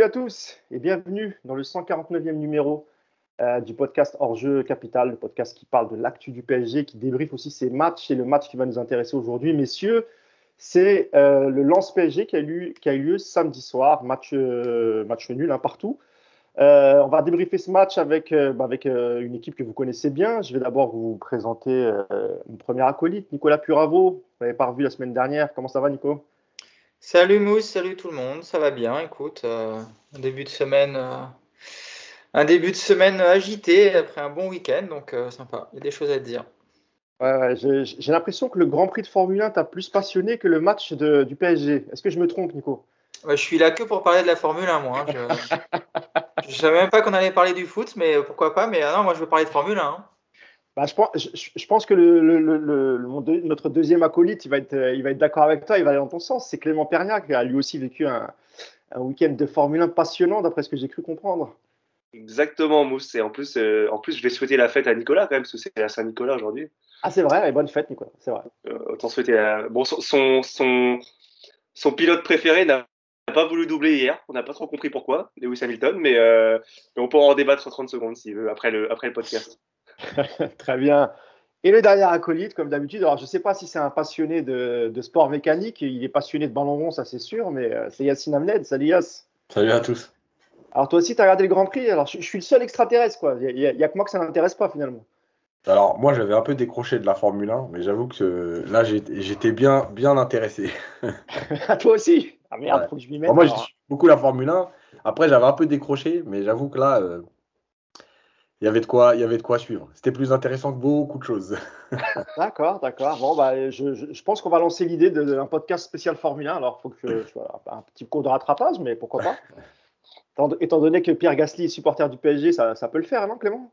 Salut à tous et bienvenue dans le 149e numéro euh, du podcast Hors-jeu Capital, le podcast qui parle de l'actu du PSG, qui débriefe aussi ses matchs et le match qui va nous intéresser aujourd'hui. Messieurs, c'est euh, le Lance PSG qui a, eu, qui a eu lieu samedi soir, match, euh, match nul hein, partout. on va débriefer ce match avec, bah, avec une équipe que vous connaissez bien. Je vais d'abord vous présenter une première acolyte, Nicolas Puravo. Vous l'avez pas revu la semaine dernière. Comment ça va, Nico? Salut Mousse, salut tout le monde, ça va bien. Écoute, un début de semaine un début de semaine agité après un bon week-end, donc euh, sympa. Il y a des choses à dire. Ouais, j'ai l'impression que le Grand Prix de Formule 1 t'a plus passionné que le match de, du PSG. Est-ce que je me trompe, Nico? Je suis là que pour parler de la Formule 1, moi. Hein. Je ne savais même pas qu'on allait parler du foot, mais pourquoi pas. Mais ah non, moi, je veux parler de Formule 1. Hein. Bah, je, pense, je, pense, que le, le, notre deuxième acolyte, il va être, il va être d'accord avec toi, il va aller dans ton sens. C'est Clément Perniac qui a lui aussi vécu un, un week-end de Formule 1 passionnant, d'après ce que j'ai cru comprendre. Exactement, Mousse. Et en plus, euh, en plus, je vais souhaiter la fête à Nicolas quand même, parce que c'est la Saint-Nicolas aujourd'hui. Ah, c'est vrai, et bonne fête, Nicolas, c'est vrai. Euh, autant souhaiter. Bon, son, son, son, pilote préféré n'a pas voulu doubler hier. On n'a pas trop compris pourquoi, Lewis Hamilton, mais, euh, mais on pourra en débattre 30 secondes s'il veut, après le, après le podcast. Très bien. Et le dernier acolyte, comme d'habitude, alors je ne sais pas si c'est un passionné de, de, sport mécanique, il est passionné de ballon rond, ça c'est sûr, mais c'est Yacine Amned. Salut Yass. Salut à tous. Alors toi aussi, tu as regardé le Grand Prix. Alors je, suis le seul extraterrestre, quoi. Il n'y a, que moi que ça n'intéresse pas finalement. Alors moi, j'avais un peu décroché de la Formule 1, mais j'avoue que là, j'étais bien, bien intéressé. à toi aussi? Ah merde, faut que je m'y mette. moi, je beaucoup la Formule 1. Après, j'avais un peu décroché, mais j'avoue que là, euh, il y avait de quoi, il y avait de quoi suivre. C'était plus intéressant que beaucoup de choses. d'accord, d'accord. Bon, bah, je, je, pense qu'on va lancer l'idée d'un podcast spécial Formule 1. Alors, il faut que je, je un petit cours de rattrapage, mais pourquoi pas Étant donné que Pierre Gasly est supporter du PSG, ça, peut le faire, non, Clément?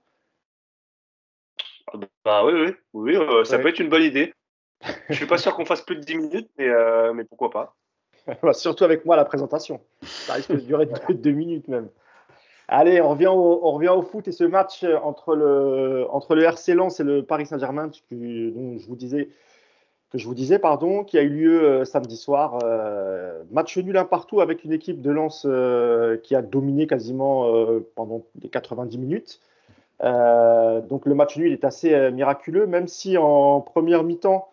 Ah Bah oui, oui, oui euh, ça peut être une bonne idée. Je suis pas sûr qu'on fasse plus de 10 minutes, mais, euh, mais pourquoi pas bah, Surtout avec moi, la présentation. Ça risque de durer 2 minutes même. Allez, on revient, au, on revient au foot et ce match entre le, entre le RC Lens et le Paris Saint-Germain, dont je vous disais que je vous disais, pardon, qui a eu lieu euh, samedi soir. Euh, match nul un partout avec une équipe de Lens euh, qui a dominé quasiment pendant les 90 minutes. donc le match nul est assez miraculeux, même si en première mi-temps,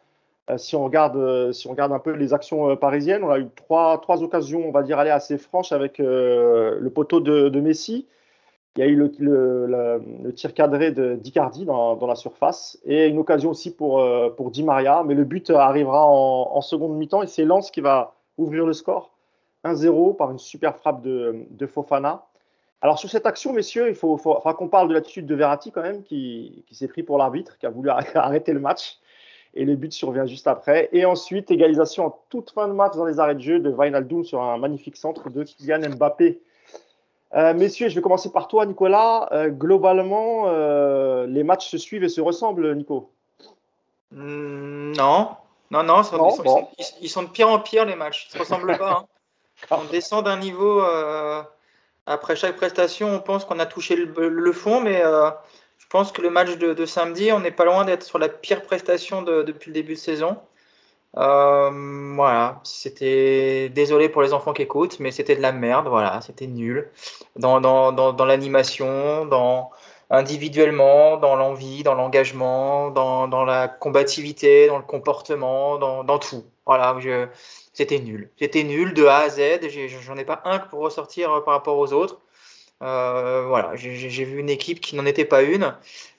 si on regarde, si on regarde un peu les actions parisiennes, on a eu trois, trois occasions, on va dire, aller assez franches avec le poteau de, Messi. Il y a eu le, tir cadré de d'Icardi dans, dans, la surface et une occasion aussi pour, euh, pour Di Maria. Mais le but arrivera en, seconde mi-temps et c'est Lens qui va ouvrir le score 1-0 par une super frappe de, Fofana. Alors sur cette action, messieurs, il faut, qu'on parle de l'attitude de Verratti quand même qui, qui s'est pris pour l'arbitre, qui a voulu arrêter le match. Et le but survient juste après. Et ensuite, égalisation en toute fin de match dans les arrêts de jeu de Wijnaldum sur un magnifique centre de Kylian Mbappé. Euh, messieurs, je vais commencer par toi, Nicolas. Euh, globalement, euh, les matchs se suivent et se ressemblent, Nico hmm, Non, non, non, ils, sont, de pire en pire, les matchs. Ils ne se ressemblent pas. Hein. On descend d'un niveau. après chaque prestation, on pense qu'on a touché le, fond, mais je pense que le match de, samedi, on n'est pas loin d'être sur la pire prestation depuis le début de saison. Euh, voilà, c'était désolé pour les enfants qui écoutent, mais c'était de la merde. Voilà, c'était nul dans, l'animation, dans individuellement, dans l'envie, dans l'engagement, dans, la combativité, dans le comportement, dans, dans tout. Voilà, c'était nul. C'était nul de A à Z. J'en ai, pas un pour ressortir euh, par rapport aux autres. Euh, voilà, j'ai vu une équipe qui n'en était pas une.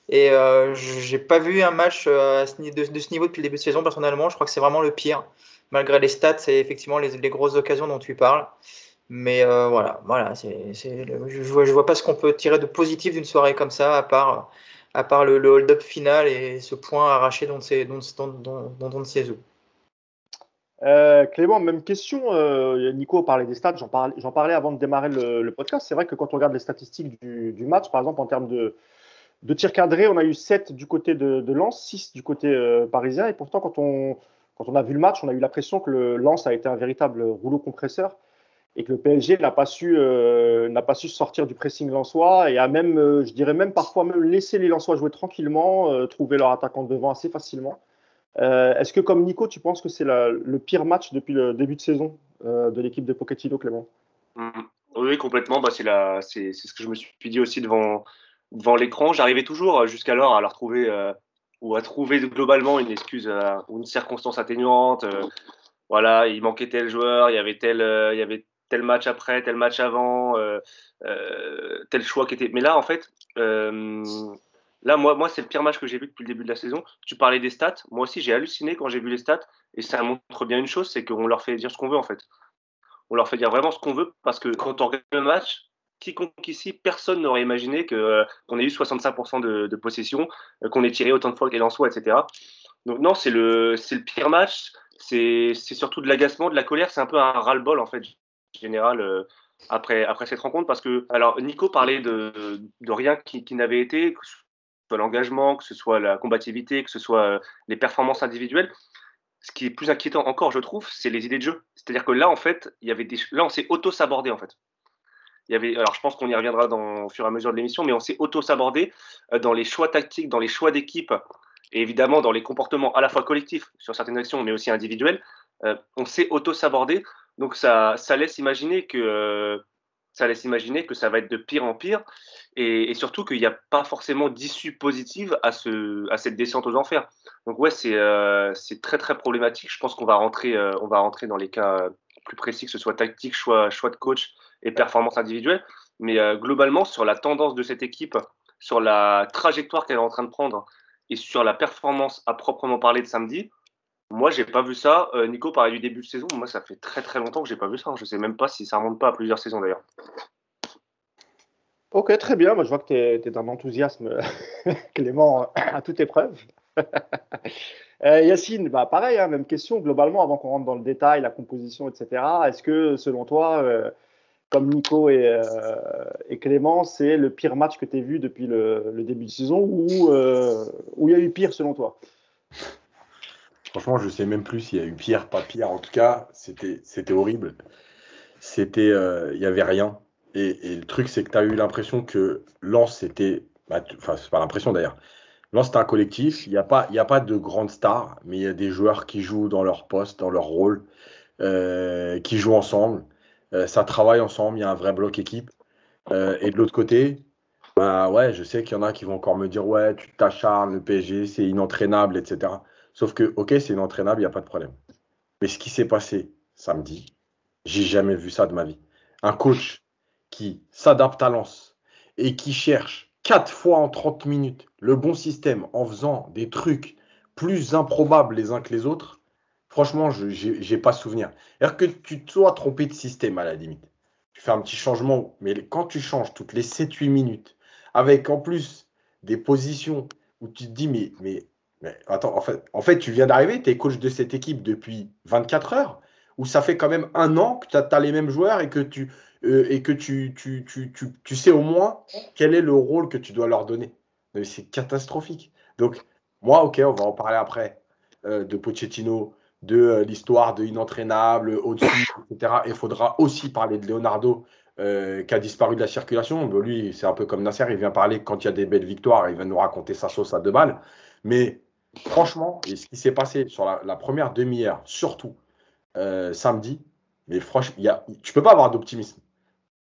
Et euh, j'ai pas vu un match euh, de, ce niveau depuis le début de saison, personnellement. Je crois que c'est vraiment le pire. Malgré les stats, c'est effectivement les, grosses occasions dont tu parles. Mais euh, voilà, voilà c'est, je, vois, je vois pas ce qu'on peut tirer de positif d'une soirée comme ça, à part, à part le, hold-up final et ce point arraché dont on ne sait où. Clément, même question. Nico parlait des stats, j'en parlais, avant de démarrer le, podcast. C'est vrai que quand on regarde les statistiques du, match, par exemple en termes de, de tirs cadrés, on a eu 7 du côté de, de Lens, 6 du côté euh, parisien. Et pourtant, quand on, a vu le match, on a eu l'impression que le Lens a été un véritable rouleau compresseur et que le PSG n'a pas su euh, sortir du pressing lensois et a même, euh, je dirais même parfois même laissé les lensois jouer tranquillement, trouver leur attaquant devant assez facilement. Est-ce que comme Nico, tu penses que c'est le pire match depuis le début de saison de l'équipe de Pochettino, Clément? Mmh. Oui, complètement. Bah, c'est la, ce que je me suis dit aussi devant, l'écran. J'arrivais toujours jusqu'alors à leur trouver ou à trouver globalement une excuse ou une circonstance atténuante. voilà, il manquait tel joueur, il y avait tel, il y avait tel match après, tel match avant, euh, euh, tel choix qui était. Mais là, en fait, euh, là, moi, c'est le pire match que j'ai vu depuis le début de la saison. Tu parlais des stats. Moi aussi, j'ai halluciné quand j'ai vu les stats. Et ça montre bien une chose c'est qu'on leur fait dire ce qu'on veut, en fait. On leur fait dire vraiment ce qu'on veut parce que quand on regarde le match, quiconque ici, personne n'aurait imaginé qu'on ait eu 65% de, possession, qu'on ait tiré autant de fois qu'elle en soit, etc. Donc, non, c'est le, pire match. C'est surtout de l'agacement, de la colère. C'est un peu un ras-le-bol, en fait général euh, après, cette rencontre parce que alors Nico parlait de, rien qui, qui n'avait été, soit l'engagement, que ce soit la combativité, que ce soit euh, les performances individuelles. Ce qui est plus inquiétant encore, je trouve, c'est les idées de jeu. C'est-à-dire que là, en fait, il y avait des, là, on s'est auto-sabordé en fait. Il y avait, alors je pense qu'on y reviendra dans, au fur et à mesure de l'émission, mais on s'est auto-sabordé euh, dans les choix tactiques, dans les choix d'équipe, et évidemment dans les comportements à la fois collectifs sur certaines actions, mais aussi individuels. on s'est auto-sabordé donc ça, laisse imaginer que euh, ça laisse imaginer que ça va être de pire en pire et, surtout qu'il n'y a pas forcément d'issue positive à, ce, à cette descente aux enfers. Donc ouais, c'est euh, très très problématique. Je pense qu'on va rentrer euh, va rentrer dans les cas plus précis, que ce soit tactique, choix, choix de coach et performance individuelle. Mais globalement, sur la tendance de cette équipe, sur la trajectoire qu'elle est en train de prendre et sur la performance à proprement parler de samedi, moi, j'ai pas vu ça. Euh, Nico parlait du début de saison. Moi, ça fait très très longtemps que j'ai pas vu ça. Je sais même pas si ça remonte pas à plusieurs saisons d'ailleurs. Ok, très bien. Moi, je vois que tu es, d'un enthousiasme, Clément, à toute épreuve. euh, Yacine, bah, pareil, hein, même question. Globalement, avant qu'on rentre dans le détail, la composition, etc., est-ce que selon toi, euh, comme Nico et, Clément, c'est le pire match que tu as vu depuis le, le, début de saison ou il y a eu pire selon toi? Franchement, je sais même plus s'il y a eu pire, pas pire. En tout cas, c'était, horrible. C'était, euh, il y avait rien. Et, le truc, c'est que tu as eu l'impression que Lens, c'était, bah, enfin, c'est pas l'impression d'ailleurs. Lens, c'est un collectif. Il n'y a pas, a pas de grandes stars, mais il y a des joueurs qui jouent dans leur poste, dans leur rôle, euh, qui jouent ensemble. Euh, ça travaille ensemble. Il y a un vrai bloc équipe. et de l'autre côté, bah ouais, je sais qu'il y en a qui vont encore me dire ouais, tu t'acharnes, le PSG, c'est inentraînable, etc. Sauf que, ok, c'est inentraînable, il n'y a pas de problème. Mais ce qui s'est passé samedi, j'ai jamais vu ça de ma vie. Un coach qui s'adapte à Lens et qui cherche quatre fois en 30 minutes le bon système en faisant des trucs plus improbables les uns que les autres, franchement, je n'ai pas souvenir. cest que tu te sois trompé de système à la limite. Tu fais un petit changement, mais quand tu changes toutes les 7-8 minutes, avec en plus des positions où tu te dis, mais mais attends, en fait, tu viens d'arriver, tu es coach de cette équipe depuis 24 heures, ou ça fait quand même un an que tu as, les mêmes joueurs et que, tu, euh, tu, sais au moins quel est le rôle que tu dois leur donner. C'est catastrophique. Donc, moi, ok, on va en parler après euh, de Pochettino, de euh, l'histoire de inentraînable, au-dessus, etc. Et il faudra aussi parler de Leonardo, qui a disparu de la circulation. lui, c'est un peu comme Nasser, il vient parler quand il y a des belles victoires, il vient nous raconter sa sauce à deux balles. Mais franchement, et ce qui s'est passé sur la, première demi-heure, surtout euh, samedi, mais franchement, y tu peux pas avoir d'optimisme.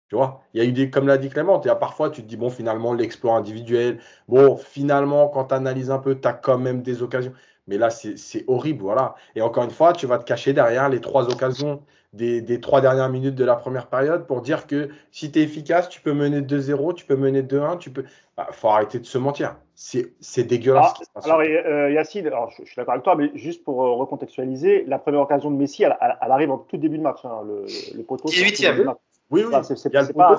Tu vois, il y a eu des, comme l'a dit Clément, y a parfois tu te dis, bon, finalement, l'exploit individuel, bon, finalement, quand tu analyses un peu, tu as quand même des occasions. Mais là, c'est horrible, voilà. Et encore une fois, tu vas te cacher derrière les trois occasions des, trois dernières minutes de la première période pour dire que si tu es efficace, tu peux mener 2-0, tu peux mener 2-1, tu peux. Bah, faut arrêter de se mentir. C'est dégueulasse. Ah, alors, euh, Yacine, alors, je, suis d'accord avec toi, mais juste pour euh, recontextualiser, la première occasion de Messi, elle, arrive en tout début de match. Hein, le, le poteau. 18e. Oui, oui. c'est pas.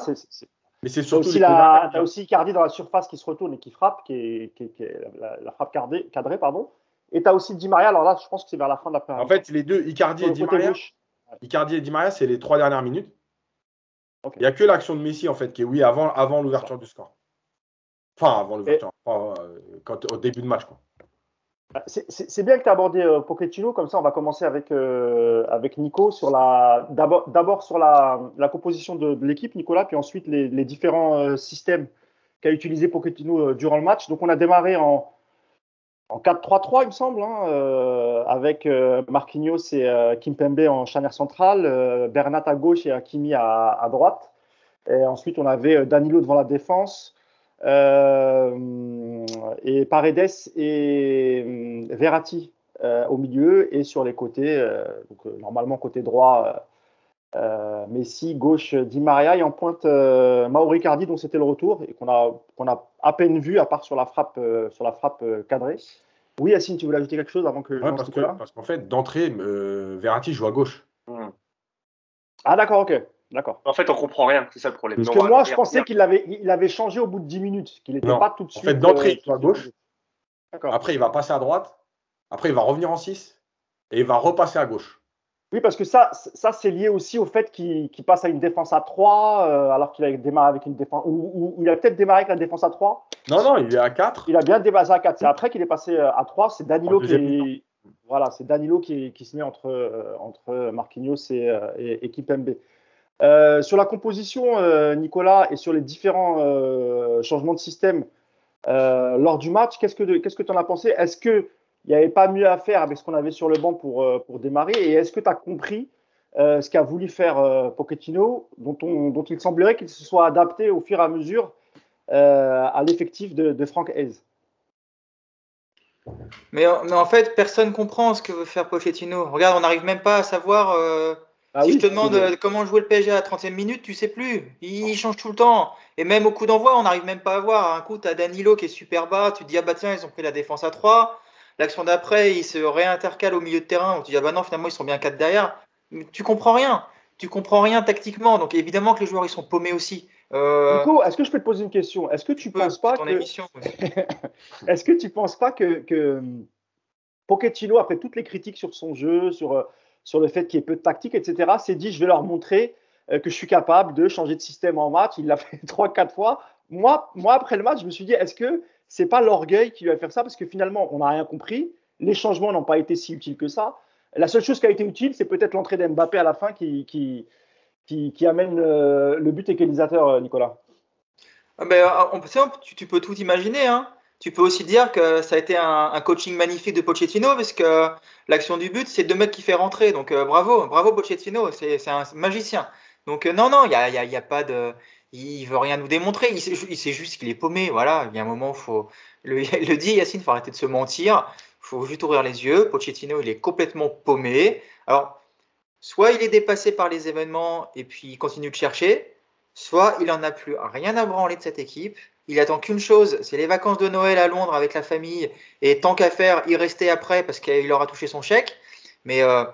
Mais c'est surtout. Tu as aussi Icardi dans la surface qui se retourne et qui frappe, qui est, qui est, la, frappe cadrée, cadrée, pardon. Et tu as aussi Di Maria. Alors là, je pense que c'est vers la fin de la première. En fait, les deux, Icardi et Di Maria. Icardi et Di Maria, c'est les trois dernières minutes. Il n'y a que l'action de Messi, en fait, qui est oui, avant, avant l'ouverture du score. Enfin, avant l'ouverture, euh, quand, au début de match. Quoi. Bah, c'est bien que tu as abordé euh, Pochettino, comme ça on va commencer avec, euh, avec Nico sur la d'abord sur la, la, composition de, l'équipe, Nicolas, puis ensuite les, les différents systèmes qu'a utilisé Pochettino durant le match. Donc on a démarré en, en 4-3-3, il me semble, hein, euh, avec euh, Marquinhos et euh, Kimpembe en charnière centrale, Bernat à gauche et Hakimi à, droite. Et ensuite, on avait Danilo devant la défense. Euh, et Paredes et Verratti au milieu et sur les côtés, donc, normalement côté droit, Messi, gauche Di Maria et en pointe Mauri Cardi dont c'était le retour et qu'on a, qu'on a à peine vu à part sur la frappe, sur la frappe cadrée. Oui, Yacine, tu voulais ajouter quelque chose avant que ouais, parce, que, parce qu'en fait, d'entrée, euh, Verratti joue à gauche. Hmm. Ah, d'accord, ok. D'accord. En fait, on comprend rien, c'est ça le problème. Parce que moi, je pensais qu'il avait, il avait changé au bout de 10 minutes, qu'il n'était pas tout de suite. En fait, d'entrée, il joue à gauche. Après, il va passer à droite. Après, il va revenir en 6. Et il va repasser à gauche. Oui, parce que ça, ça c'est lié aussi au fait qu'il passe à une défense à 3, euh, alors qu'il a démarré avec une défense. Ou, il a peut-être démarré avec la défense à 3. Non, non, il est à 4. Il a bien démarré à 4. C'est après qu'il est passé euh, à 3. C'est Danilo qui Voilà, c'est Danilo qui, qui, se met entre, euh, entre Marquinhos et, et, et Kipembe. sur la composition, Nicolas, et sur les différents changements de système lors du match, qu'est-ce que tu qu'est-ce que en as pensé? Est-ce que il n'y avait pas mieux à faire avec ce qu'on avait sur le banc pour, euh, pour démarrer. Et est-ce que tu as compris euh, ce qu'a voulu faire euh, Pochettino, dont, on, dont il semblerait qu'il se soit adapté au fur et à mesure à l'effectif de, de, Frank Hayes mais, mais, en fait, personne ne comprend ce que veut faire Pochettino. Regarde, on n'arrive même pas à savoir. Ah si je te demande comment jouer le PSG à la 30e minute, tu sais plus. Il, change tout le temps. Et même au coup d'envoi, on n'arrive même pas à voir. Un coup, tu as Danilo qui est super bas. Tu te dis, ah bah tiens, ils ont pris la défense à 3. L'action d'après, il se réintercale au milieu de terrain. On te dit, ah bah non, finalement, ils sont bien quatre derrière. tu comprends rien. Tu comprends rien tactiquement. Donc évidemment que les joueurs, ils sont paumés aussi. Euh... Nico, est-ce que je peux te poser une question? Est-ce que tu ne penses pas que. est-ce que tu penses pas que, que Pochettino, après toutes les critiques sur son jeu, sur, sur le fait qu'il y ait peu de tactique, etc., s'est dit je vais leur montrer euh, que je suis capable de changer de système en match. Il l'a fait trois, quatre fois. Moi, moi, après le match, je me suis dit est-ce que c'est pas l'orgueil qui va faire ça parce que finalement, on n'a rien compris. Les changements n'ont pas été si utiles que ça. La seule chose qui a été utile, c'est peut-être l'entrée d'Mbappé à la fin qui, amène euh, le, but égalisateur, euh, Nicolas. Ben, tu, peux tout imaginer. Hein. Tu peux aussi dire que ça a été un, coaching magnifique de Pochettino parce que l'action du but, c'est deux mecs qui fait rentrer. Donc bravo, bravo Pochettino, c'est un magicien. Donc non, non, il n'y y a, pas de il veut rien nous démontrer, il sait, juste qu'il est paumé. Voilà, il y a un moment, faut le, le dit Yacine, faut arrêter de se mentir. Faut juste ouvrir les yeux. Pochettino, il est complètement paumé. Alors, soit il est dépassé par les événements et puis il continue de chercher, soit il en a plus rien à branler de cette équipe. Il attend qu'une chose, c'est les vacances de Noël à Londres avec la famille et tant qu'à faire, y rester après parce qu'il aura touché son chèque. Mais euh,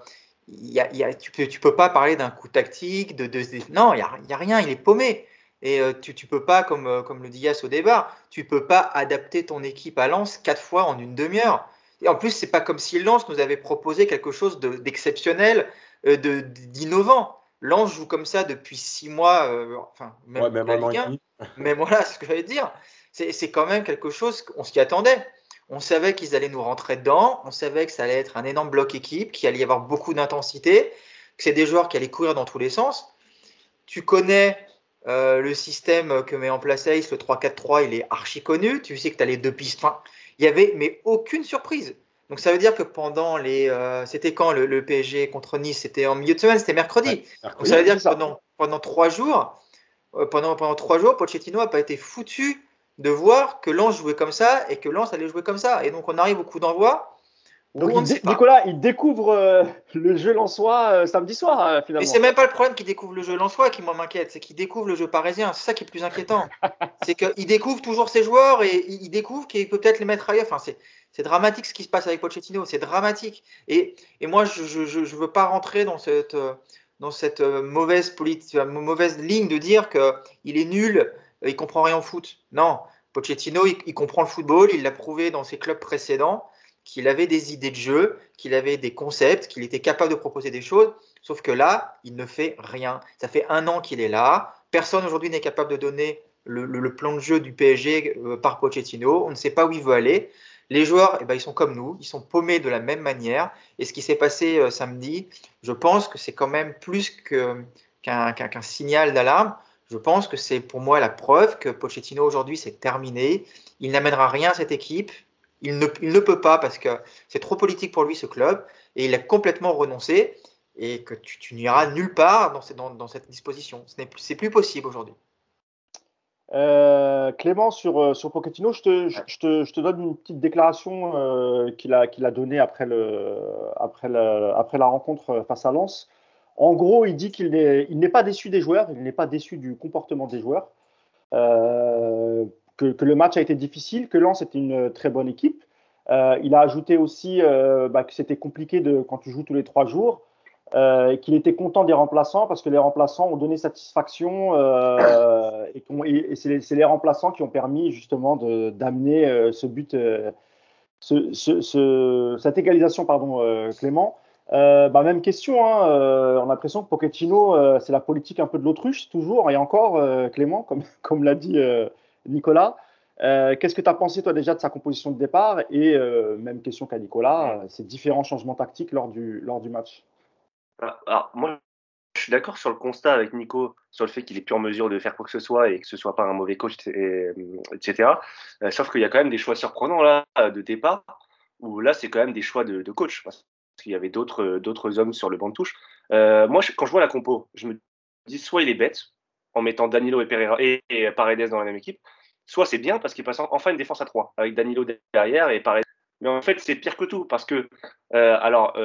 y a, tu tu peux pas parler d'un coup tactique, de, de, non, il n'y a rien, il est paumé. Et euh, tu ne peux pas, comme, euh, comme le dit Yass au débat, tu peux pas adapter ton équipe à Lens quatre fois en une demi-heure. Et en plus, c'est pas comme si Lens nous avait proposé quelque chose d'exceptionnel, euh, de, d'innovant. Lens joue comme ça depuis six mois, enfin, même, la Ligue 1. Mais voilà, ce que j'allais dire. C'est quand même quelque chose qu'on s'y attendait. On savait qu'ils allaient nous rentrer dedans. On savait que ça allait être un énorme bloc équipe, qu'il allait y avoir beaucoup d'intensité, que c'est des joueurs qui allaient courir dans tous les sens. Tu connais euh, le système que met en place Ace, le 3-4-3, il est archi connu. Tu sais que tu as les deux pistes. Enfin, il y avait mais aucune surprise. Donc ça veut dire que pendant les. Euh, c'était quand le, PSG contre Nice? C'était en milieu de semaine, c'était mercredi. Donc ça veut dire que pendant, pendant trois jours, euh, pendant, pendant trois jours, Pochettino n'a pas été foutu de voir que Lens jouait comme ça et que Lens allait jouer comme ça. Et donc on arrive au coup d'envoi. Donc, Nicolas, il découvre euh, le jeu lensois euh, samedi soir, euh, finalement. Mais c'est même pas le problème qu'il découvre le jeu lensois qui m'inquiète, c'est qu'il découvre le jeu parisien. C'est ça qui est plus inquiétant. c'est qu'il découvre toujours ses joueurs et il découvre qu'il peut peut-être les mettre ailleurs. Enfin, c'est dramatique ce qui se passe avec Pochettino, c'est dramatique. Et, et, moi, je ne veux pas rentrer dans cette, dans cette mauvaise, politique, mauvaise ligne de dire qu'il est nul, il comprend rien au foot. Non, Pochettino, il, il comprend le football, il l'a prouvé dans ses clubs précédents qu'il avait des idées de jeu, qu'il avait des concepts, qu'il était capable de proposer des choses. Sauf que là, il ne fait rien. Ça fait un an qu'il est là. Personne aujourd'hui n'est capable de donner le, plan de jeu du PSG euh, par Pochettino. On ne sait pas où il veut aller. Les joueurs, eh ben, ils sont comme nous, ils sont paumés de la même manière. Et ce qui s'est passé euh, samedi, je pense que c'est quand même plus qu'un signal d'alarme. Je pense que c'est pour moi la preuve que Pochettino aujourd'hui c'est terminé. Il n'amènera rien à cette équipe. Il ne, peut pas parce que c'est trop politique pour lui ce club et il a complètement renoncé. et que tu, n'iras nulle part dans, cette disposition. Ce n'est plus, plus possible aujourd'hui. Euh, Clément, sur, euh, sur Pochettino, je te, je, te, je te, donne une petite déclaration euh, qu'il a, qu'il a donnée après, le, après, après la rencontre face à Lens. En gros, il dit qu'il n'est, il n'est pas déçu des joueurs, il n'est pas déçu du comportement des joueurs, que, le match a été difficile, que Lens est une très bonne équipe. il a ajouté aussi bah, que c'était compliqué de, quand tu joues tous les trois jours. Euh, qu'il était content des remplaçants parce que les remplaçants ont donné satisfaction euh, et, c'est les, remplaçants qui ont permis justement d'amener euh, ce but, cette égalisation, pardon, Clément. Bah, même question, hein, on a l'impression que Pochettino, c'est la politique un peu de l'autruche, toujours, et encore, Clément, comme, comme l'a dit Nicolas. Qu'est-ce que tu as pensé, toi, déjà de sa composition de départ Et même question qu'à Nicolas, ces différents changements tactiques lors du, lors du match? Ah, alors, moi, je suis d'accord sur le constat avec Nico sur le fait qu'il est plus en mesure de faire quoi que ce soit et que ce soit pas un mauvais coach, etc. Euh, sauf qu'il y a quand même des choix surprenants là de départ où là c'est quand même des choix de, coach parce qu'il y avait d'autres hommes sur le banc de touche. Euh, moi, quand je vois la compo, je me dis soit il est bête en mettant Danilo et Pereira et, Paredes dans la même équipe, soit c'est bien parce qu'il passe enfin une défense à 3 avec Danilo derrière et Paredes. Mais en fait, c'est pire que tout parce que euh, alors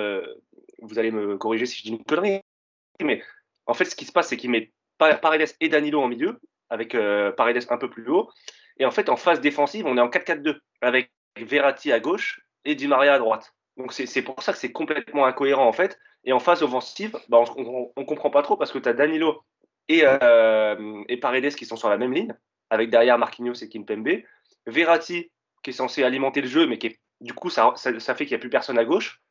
vous allez me corriger si je dis une connerie, mais en fait, ce qui se passe, c'est qu'il met Paredes et Danilo en milieu, avec euh, Paredes un peu plus haut. Et en fait, en phase défensive, on est en 4-4-2, avec Verratti à gauche et Di Maria à droite. Donc c'est pour ça que c'est complètement incohérent en fait. Et en phase offensive, bah, on ne comprend pas trop parce que tu as Danilo et, euh, et Paredes qui sont sur la même ligne, avec derrière Marquinhos et Kimpembe. Verratti qui est censé alimenter le jeu, mais qui du coup, ça, ça, fait qu'il n'y a plus personne à gauche.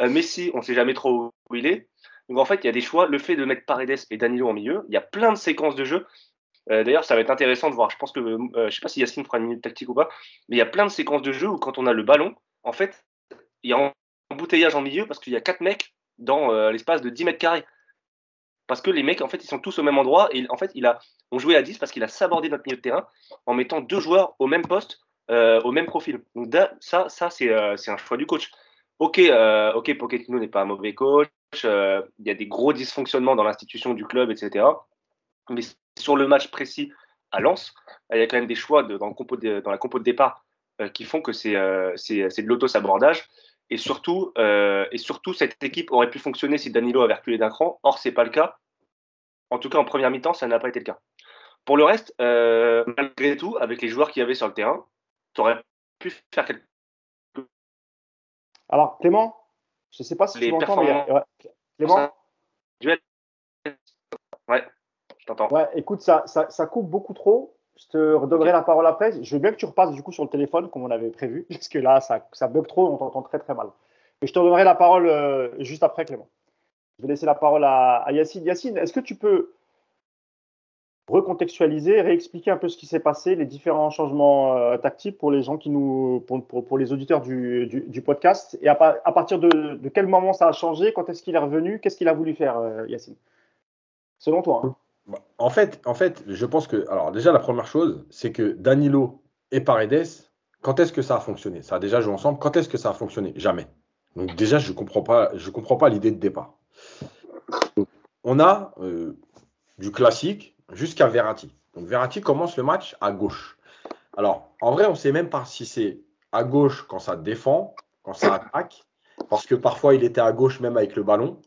Euh, Messi, on ne sait jamais trop où il est. Donc en fait, il y a des choix. Le fait de mettre Paredes et Danilo en milieu, il y a plein de séquences de jeu. Euh, d'ailleurs, ça va être intéressant de voir. Je pense que, je sais pas si Yacine fera une minute tactique ou pas, mais il y a plein de séquences de jeu où quand on a le ballon, en fait, il y a un embouteillage en milieu parce qu'il y a quatre mecs dans l'espace de 10 mètres carrés. Parce que les mecs, en fait, ils sont tous au même endroit et en fait, il a, on jouait à 10 parce qu'il a sabordé notre milieu de terrain en mettant deux joueurs au même poste, au même profil. Donc ça, ça c'est un choix du coach. Ok, euh, ok, Pochettino n'est pas un mauvais coach. Euh, il y a des gros dysfonctionnements dans l'institution du club, etc. Mais sur le match précis à Lens, il y a quand même des choix dans, la compo de départ euh, qui font que c'est de l'auto-sabordage. Et surtout, et surtout, cette équipe aurait pu fonctionner si Danilo avait reculé d'un cran. Or, c'est pas le cas. En tout cas, en première mi-temps, ça n'a pas été le cas. Pour le reste, malgré tout, avec les joueurs qu'il y avait sur le terrain, tu aurais pu faire quelque alors, Clément, je ne sais pas si tu m'entends, mais. Clément Ouais, je t'entends. Ouais, écoute, ça, ça, coupe beaucoup trop. Je te redonnerai la parole après. Je veux bien que tu repasses du coup sur le téléphone comme on avait prévu, parce que là, ça, ça bug trop, on t'entend très très mal. Mais je te redonnerai la parole euh, juste après, Clément. Je vais laisser la parole à, Yacine. Yacine, est-ce que tu peux recontextualiser, réexpliquer un peu ce qui s'est passé, les différents changements euh, tactiques pour les gens qui nous, pour, les auditeurs du, du, podcast, et à, partir de, quel moment ça a changé, quand est-ce qu'il est revenu, qu'est-ce qu'il a voulu faire, euh, Yacine, selon toi. Hein. Bah, en fait, je pense que, alors déjà la première chose, c'est que Danilo et Paredes, quand est-ce que ça a fonctionné? Ça a déjà joué ensemble. Quand est-ce que ça a fonctionné? Jamais. Donc déjà, je comprends pas, pas l'idée de départ. on a euh, du classique, jusqu'à Verratti. Donc Verratti commence le match à gauche. Alors, en vrai, on ne sait même pas si c'est à gauche quand ça défend, quand ça attaque, parce que parfois il était à gauche même avec le ballon.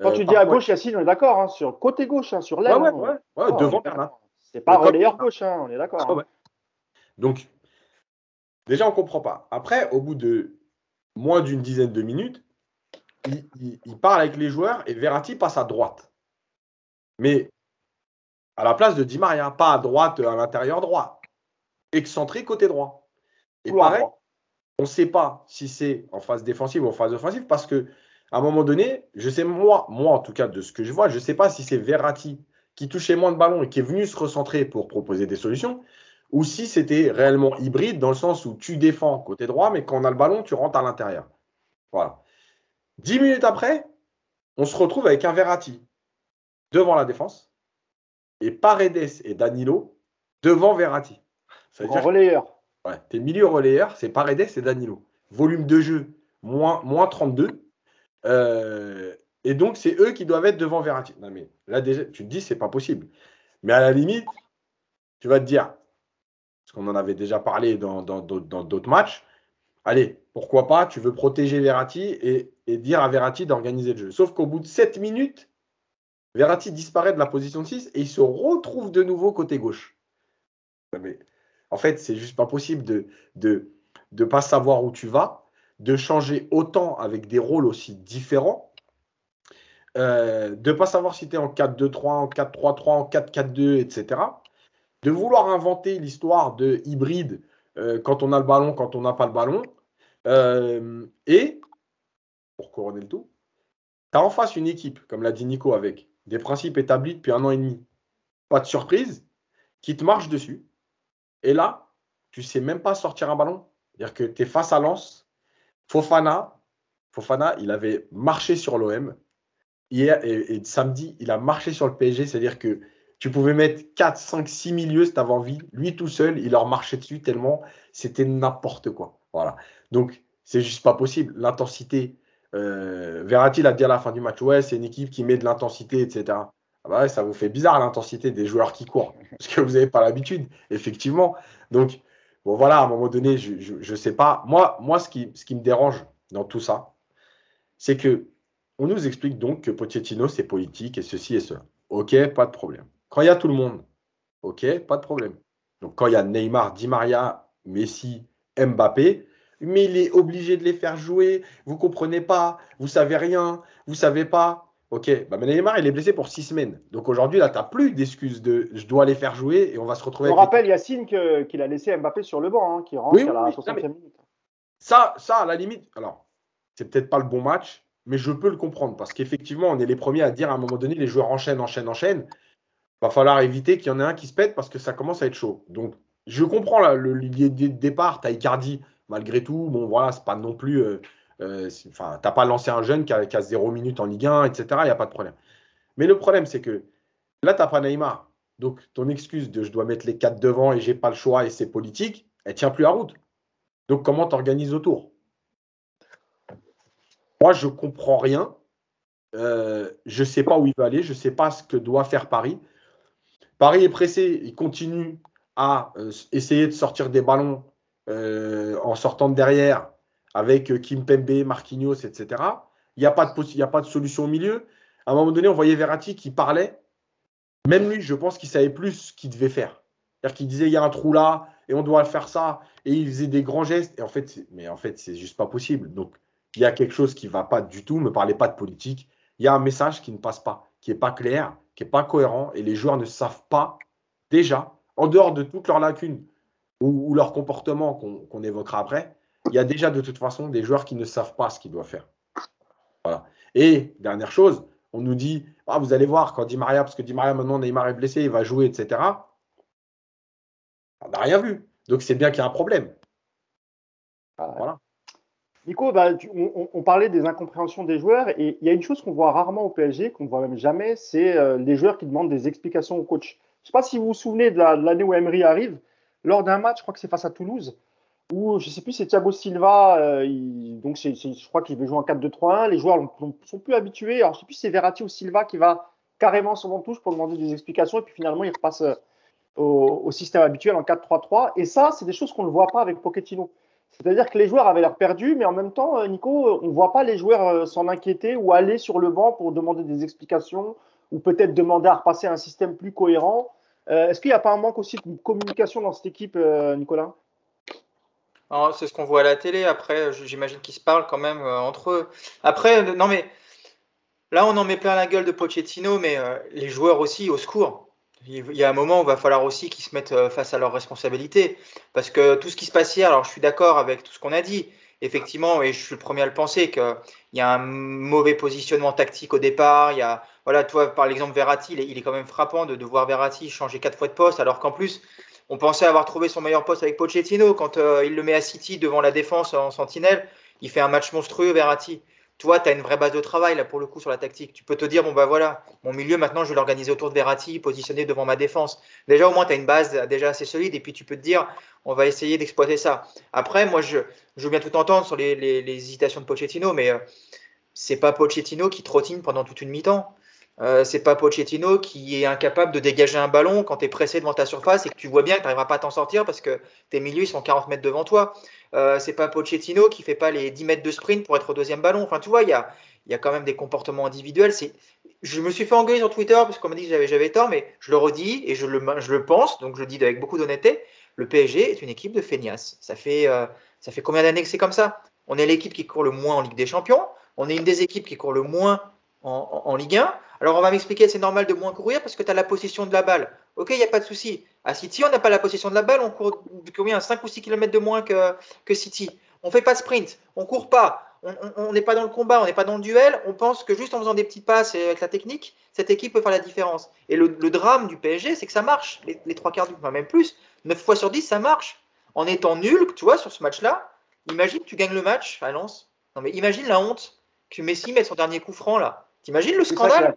Quand tu euh, dis à gauche, Yacine, on est d'accord, hein, sur côté gauche, hein, sur l'aile. Ouais, ouais, hein. ouais, oh, devant C'est pas relayeur gauche, on est d'accord. Donc, déjà, on ne comprend pas. Après, au bout de moins d'une dizaine de minutes, il, il, parle avec les joueurs et Verratti passe à droite. Mais à la place de Di Maria, pas à droite, à l'intérieur droit, excentré côté droit. Et pareil, on ne sait pas si c'est en phase défensive ou en phase offensive parce que à un moment donné, je sais moi, moi en tout cas de ce que je vois, je ne sais pas si c'est Verratti qui touchait moins de ballons et qui est venu se recentrer pour proposer des solutions, ou si c'était réellement hybride dans le sens où tu défends côté droit, mais quand on a le ballon, tu rentres à l'intérieur. Voilà. Dix minutes après, on se retrouve avec un Verratti devant la défense, et Paredes et Danilo devant Verratti. Ça relayeur. Ouais, tes milieu relayeur, c'est Paredes et Danilo. Volume de jeu, moins, moins 32. Euh, Et donc, c'est eux qui doivent être devant Verratti. Non, mais là, déjà, tu te dis, c'est pas possible. Mais à la limite, tu vas te dire, parce qu'on en avait déjà parlé dans d'autres matchs, allez, pourquoi pas, tu veux protéger Verratti et, dire à Verratti d'organiser le jeu. Sauf qu'au bout de 7 minutes, Verratti disparaît de la position de 6 et il se retrouve de nouveau côté gauche. Mais en fait, c'est juste pas possible de ne de, pas savoir où tu vas, de changer autant avec des rôles aussi différents, euh, de ne pas savoir si tu es en 4-2-3, en 4-3-3, en 4-4-2, etc. De vouloir inventer l'histoire de hybride euh, quand on a le ballon, quand on n'a pas le ballon. Euh, et, pour couronner le tout, tu as en face une équipe, comme l'a dit Nico, avec des principes établis depuis un an et demi. Pas de surprise, qui te marche dessus. Et là, tu sais même pas sortir un ballon. C'est-à-dire que tu es face à Lens. Fofana, Fofana, il avait marché sur l'OM. Hier et, samedi, il a marché sur le PSG. C'est-à-dire que tu pouvais mettre 4, 5, 6 milieux si tu avais envie. Lui tout seul, il leur marchait dessus tellement c'était n'importe quoi. Voilà. Donc, c'est juste pas possible. L'intensité. Euh, Verratti l'a dit à la fin du match ouais, c'est une équipe qui met de l'intensité, etc. Ah bah ça vous fait bizarre l'intensité des joueurs qui courent, parce que vous n'avez pas l'habitude, effectivement. Donc, bon voilà, à un moment donné, je ne sais pas. Moi, moi ce, qui, me dérange dans tout ça, c'est que on nous explique donc que Pochettino, c'est politique et ceci et cela. Ok, pas de problème. Quand il y a tout le monde, ok, pas de problème. Donc quand il y a Neymar, Di Maria, Messi, Mbappé, mais il est obligé de les faire jouer. Vous comprenez pas, vous savez rien, vous savez pas. Ok, bah Neymar, il est blessé pour six semaines. Donc aujourd'hui, là, tu n'as plus d'excuses de je dois les faire jouer et on va se retrouver. On rappelle, Yacine, qu'il a laissé Mbappé sur le banc, hein, qui rentre à la 60e minute. Ça, ça, à la limite, alors, c'est peut-être pas le bon match, mais je peux le comprendre parce qu'effectivement, on est les premiers à dire à un moment donné, les joueurs enchaînent, enchaînent, enchaînent. Va falloir éviter qu'il y en ait un qui se pète parce que ça commence à être chaud. Donc, je comprends là, le, le, départ. Tu as Icardi, malgré tout. Bon, voilà, c'est pas non plus. Euh, enfin, t'as pas lancé un jeune qui a, qui 0 minutes en Ligue 1, etc. Il n'y a pas de problème. Mais le problème, c'est que là, tu n'as pas Neymar. Donc, ton excuse de je dois mettre les quatre devant et j'ai pas le choix et c'est politique, elle tient plus à route. Donc, comment t'organises autour? Moi, je comprends rien. Euh, je ne sais pas où il va aller. Je ne sais pas ce que doit faire Paris. Paris est pressé. Il continue à euh, essayer de sortir des ballons en sortant de derrière avec euh, Kim Pembe, Marquinhos, etc. Il n'y a, pas de, solution au milieu. À un moment donné, on voyait Verratti qui parlait. Même lui, je pense qu'il savait plus ce qu'il devait faire. C'est-à-dire qu'il disait il y a un trou là et on doit faire ça. Et il faisait des grands gestes. Et en fait, mais en fait, c'est juste pas possible. Donc, il y a quelque chose qui ne va pas du tout. Ne parlez pas de politique. Il y a un message qui ne passe pas, qui n'est pas clair, qui n'est pas cohérent. Et les joueurs ne savent pas, déjà, en dehors de toutes leurs lacunes ou, leur comportement qu'on évoquera après, il y a déjà de toute façon des joueurs qui ne savent pas ce qu'ils doivent faire. Voilà. Et dernière chose, on nous dit ah, vous allez voir quand Di Maria, parce que Di Maria maintenant Neymar est blessé, il va jouer, etc. On n'a rien vu. Donc c'est bien qu'il y a un problème. Ah voilà. Nico, bah, on, parlait des incompréhensions des joueurs et il y a une chose qu'on voit rarement au PSG, qu'on ne voit même jamais, c'est euh, les joueurs qui demandent des explications au coach. Je ne sais pas si vous vous souvenez de l'année où Emery arrive, lors d'un match, je crois que c'est face à Toulouse, ou je sais plus, c'est Thiago Silva. Euh, donc, je crois qu'il veut jouer en 4-2-3-1. Les joueurs ne sont plus habitués. Alors, je sais plus c'est Verratti ou Silva qui va carrément sur mon touche pour demander des explications. Et puis finalement, il repasse euh, au, système habituel en 4-3-3. Et ça, c'est des choses qu'on ne voit pas avec Pochettino. C'est-à-dire que les joueurs avaient l'air perdus, mais en même temps, euh, Nico, on ne voit pas les joueurs s'en inquiéter ou aller sur le banc pour demander des explications ou peut-être demander à repasser un système plus cohérent. Est-ce qu'il n'y a pas un manque aussi de communication dans cette équipe, Nicolas? C'est ce qu'on voit à la télé. Après, j'imagine qu'ils se parlent quand même euh, entre eux. Après, euh, non mais là, on en met plein la gueule de Pochettino, mais euh, les joueurs aussi, au secours. Il y a un moment où il va falloir aussi qu'ils se mettent face à leurs responsabilités. Parce que tout ce qui se passe hier, alors je suis d'accord avec tout ce qu'on a dit. Effectivement, et je suis le premier à le penser, qu'il y a un mauvais positionnement tactique au départ. Il y a, voilà, toi, par l'exemple Verratti, il est, quand même frappant de, de voir Verratti changer quatre fois de poste, alors qu'en plus, on pensait avoir trouvé son meilleur poste avec Pochettino. Quand euh, il le met à City devant la défense en sentinelle, il fait un match monstrueux, Verratti. Toi, tu as une vraie base de travail là pour le coup sur la tactique. Tu peux te dire, bon bah voilà, mon milieu maintenant je vais l'organiser autour de Verratti, positionné devant ma défense. Déjà au moins tu as une base déjà assez solide et puis tu peux te dire, on va essayer d'exploiter ça. Après, moi je, je veux bien tout entendre sur les, hésitations de Pochettino, mais euh, c'est pas Pochettino qui trottine pendant toute une mi-temps. Euh, c'est pas Pochettino qui est incapable de dégager un ballon quand tu es pressé devant ta surface et que tu vois bien que tu n'arriveras pas à t'en sortir parce que tes milieux sont 40 mètres devant toi. Euh, c'est pas Pochettino qui fait pas les 10 mètres de sprint pour être au deuxième ballon. Enfin, tu vois, il y a, y a quand même des comportements individuels. Je me suis fait engueuler sur Twitter parce qu'on m'a dit que j'avais tort, mais je le redis et je le, je le pense, donc je le dis avec beaucoup d'honnêteté. Le PSG est une équipe de feignasses. Ça fait, euh, ça fait combien d'années que c'est comme ça? On est l'équipe qui court le moins en Ligue des Champions. On est une des équipes qui court le moins en, Ligue 1. Alors on va m'expliquer, c'est normal de moins courir parce que tu as la possession de la balle. Ok, il n'y a pas de souci. À City, on n'a pas la possession de la balle, on court combien? 5 ou 6 km de moins que, que City. On fait pas sprint, on court pas, on n'est pas dans le combat, on n'est pas dans le duel. On pense que juste en faisant des petites passes et avec la technique, cette équipe peut faire la différence. Et le, drame du PSG, c'est que ça marche. Les, trois quarts du, enfin même plus, 9 fois sur 10, ça marche. En étant nul, tu vois, sur ce match-là, imagine tu gagnes le match à Lens. Non mais imagine la honte que Messi mette son dernier coup franc là. T'imagines le scandale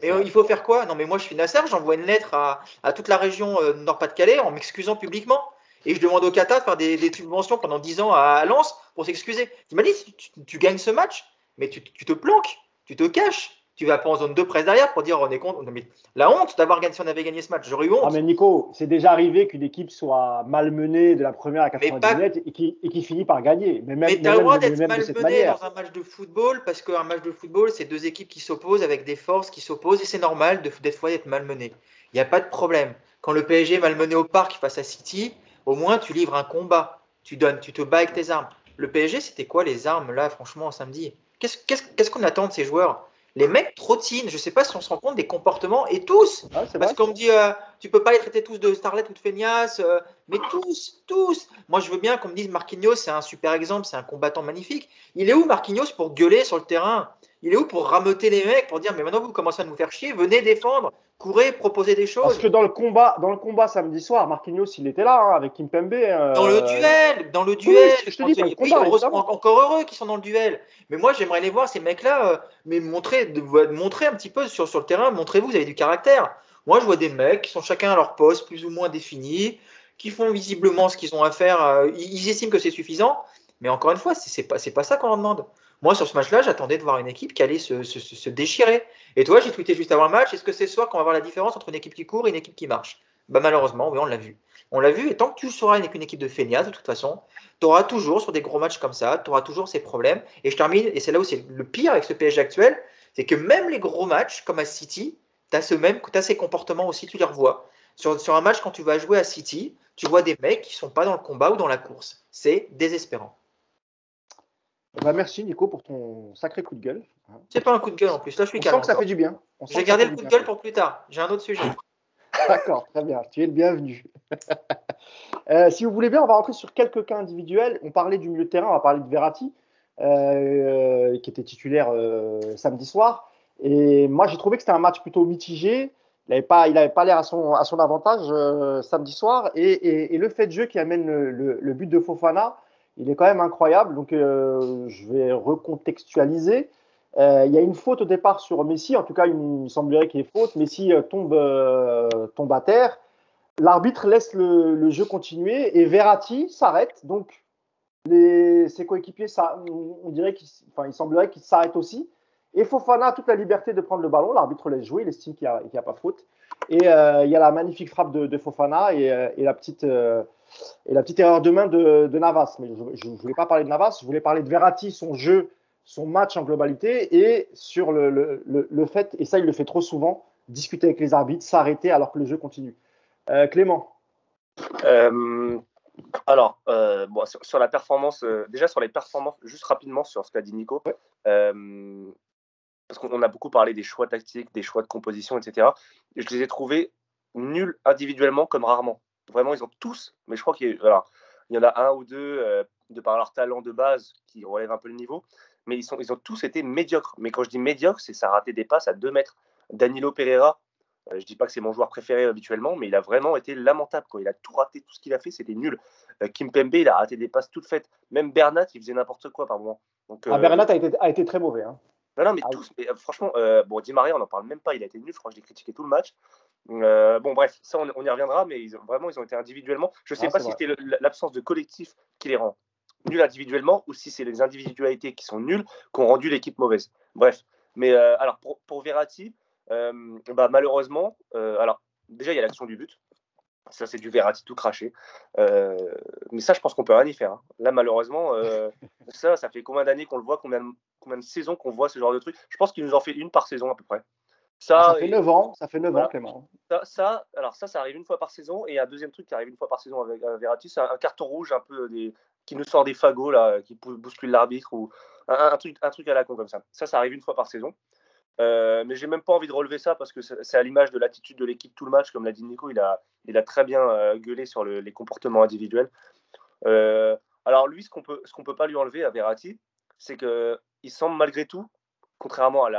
Et il faut faire quoi? Non, mais moi je suis Nasser, j'envoie une lettre à, toute la région euh, Nord-Pas-de-Calais en m'excusant publiquement. Et je demande au Qatar de faire des, subventions pendant 10 ans à, Lens pour s'excuser. T'imagines, tu, tu, gagnes ce match, mais tu, tu te planques, tu te caches tu vas pas en zone de presse derrière pour dire on est contre. la honte d'avoir gagné si on avait gagné ce match. J'aurais eu honte. Ah mais Nico, c'est déjà arrivé qu'une équipe soit malmenée de la première à 90 minutes et qui, et qui finit par gagner. Mais, même, tu as le droit d'être malmené dans un match de football parce qu'un match de football, c'est deux équipes qui s'opposent avec des forces qui s'opposent et c'est normal de, des fois d'être malmené. Il n'y a pas de problème. Quand le PSG est malmené au parc face à City, au moins tu livres un combat. Tu donnes, tu te bats avec tes armes. Le PSG, c'était quoi les armes là, franchement, samedi? Qu'est-ce qu'on attend de ces joueurs? Les mecs trottinent. Je sais pas si on se rend compte des comportements et tous. Ah, parce qu'on me dit, euh, tu peux pas les traiter tous de starlet ou de feignasse, euh, mais tous, tous. Moi, je veux bien qu'on me dise Marquinhos, c'est un super exemple, c'est un combattant magnifique. Il est où Marquinhos pour gueuler sur le terrain? Il est où pour rameuter les mecs, pour dire, mais maintenant vous commencez à nous faire chier, venez défendre, courez, proposez des choses. Parce que dans le combat, dans le combat samedi soir, Marquinhos, il était là hein, avec Kimpembe. Euh... Dans le duel, dans le duel. je te dis, encore heureux qu'ils sont dans le duel. Mais moi, j'aimerais les voir ces mecs-là, euh, mais montrer, de, montrer un petit peu sur, sur le terrain, montrez-vous, vous avez du caractère. Moi, je vois des mecs qui sont chacun à leur poste, plus ou moins définis, qui font visiblement ce qu'ils ont à faire. Euh, ils estiment que c'est suffisant, mais encore une fois, c'est pas, pas ça qu'on leur demande. Moi, sur ce match-là, j'attendais de voir une équipe qui allait se, déchirer. Et toi, j'ai tweeté juste avant le match est-ce que c'est ce soir qu'on va voir la différence entre une équipe qui court et une équipe qui marche? Bah, Malheureusement, oui, on l'a vu. On l'a vu, et tant que tu seras une, une équipe de feignasses, de toute façon, tu auras toujours, sur des gros matchs comme ça, tu auras toujours ces problèmes. Et je termine, et c'est là où c'est le pire avec ce PSG actuel, c'est que même les gros matchs, comme à City, tu ce même, as ces comportements aussi, tu les revois. Sur, sur un match, quand tu vas jouer à City, tu vois des mecs qui sont pas dans le combat ou dans la course. C'est désespérant. Bah merci Nico pour ton sacré coup de gueule. C'est pas un coup de gueule en plus. Là, je suis On sent que ça fait du bien. J'ai gardé le coup de gueule pour plus tard. J'ai un autre sujet. D'accord, très bien. Tu es le bienvenu. Euh, si vous voulez bien, on va rentrer sur quelques cas individuels. On parlait du milieu de terrain, on va parler de Verratti, euh, qui était titulaire euh, samedi soir. Et moi, j'ai trouvé que c'était un match plutôt mitigé. Il n'avait pas, l'air à son, à son avantage samedi soir. Et, le fait de jeu qui amène le, but de Fofana, il est quand même incroyable. Donc, je vais recontextualiser. il y a une faute au départ sur Messi. En tout cas, il me semblerait qu'il y ait faute. Messi tombe, tombe à terre. L'arbitre laisse le, jeu continuer et Verratti s'arrête. Donc, ses coéquipiers, ça, on dirait enfin, il semblerait qu'ils s'arrêtent aussi. Et Fofana a toute la liberté de prendre le ballon. L'arbitre laisse jouer, il estime qu'il n'y a, pas faute. Et euh, il y a la magnifique frappe de, Fofana euh, et, la petite, euh, et la petite erreur de main de, Navas. Mais je ne voulais pas parler de Navas, je voulais parler de Verratti, son jeu, son match en globalité et sur le, le fait, et ça il le fait trop souvent, discuter avec les arbitres, s'arrêter alors que le jeu continue. Euh, Clément alors, euh, bon, sur, la performance, déjà sur les performances, juste rapidement sur ce qu'a dit Nico, parce qu'on a beaucoup parlé des choix tactiques, des choix de composition, etc. Je les ai trouvés nuls individuellement comme rarement. Vraiment, ils ont tous, mais je crois qu'il y, y en a un ou deux, de par leur talent de base, qui relèvent un peu le niveau, mais ils, sont, ils ont tous été médiocres. Mais quand je dis médiocre, c'est ça raté des passes à 2 mètres. Danilo Pereira, euh, je dis pas que c'est mon joueur préféré habituellement, mais il a vraiment été lamentable. Il a tout raté, tout ce qu'il a fait, c'était nul. Euh, Kim Pembe, il a raté des passes toutes faites. Même Bernat, il faisait n'importe quoi par moment. Donc, ah, Bernat a été, a été, très mauvais. Hein. Non, non, mais ah tous. Mais, franchement, bon, Di Maria, on n'en parle même pas. Il a été nul. Je crois que je l'ai critiqué tout le match. bon, bref, ça, on, y reviendra, mais ils ont, vraiment, ils ont été individuellement. Je ne sais pas si c'était l'absence de collectif qui les rend. nul individuellement ou si c'est les individualités qui sont nulles qui ont rendu l'équipe mauvaise. Bref. Mais alors pour, pour Verratti, bah, malheureusement, alors déjà il y a l'action du but. Ça, c'est du Verratti tout craché. mais ça, je pense qu'on peut rien y faire. Hein. Là, malheureusement, ça, ça fait combien d'années qu'on le voit, combien, combien de saisons qu'on voit ce genre de truc? Je pense qu'il nous en fait une par saison à peu près. Ça, fait 9 ans, ça fait 9 ans, Clément. Ça, alors ça, ça arrive une fois par saison. Et un deuxième truc qui arrive une fois par saison avec Verratti, c'est un, carton rouge un peu des, qui nous sort des fagots, là, qui bouscule l'arbitre, ou un, truc, un truc à la con comme ça. Ça, ça arrive une fois par saison. Euh, mais j'ai même pas envie de relever ça parce que c'est à l'image de l'attitude de l'équipe tout le match. Comme l'a dit Nico, il a, très bien euh, gueulé sur les comportements individuels. Euh, alors lui, ce qu'on peut, peut pas lui enlever à Verratti, c'est que il semble malgré tout, contrairement à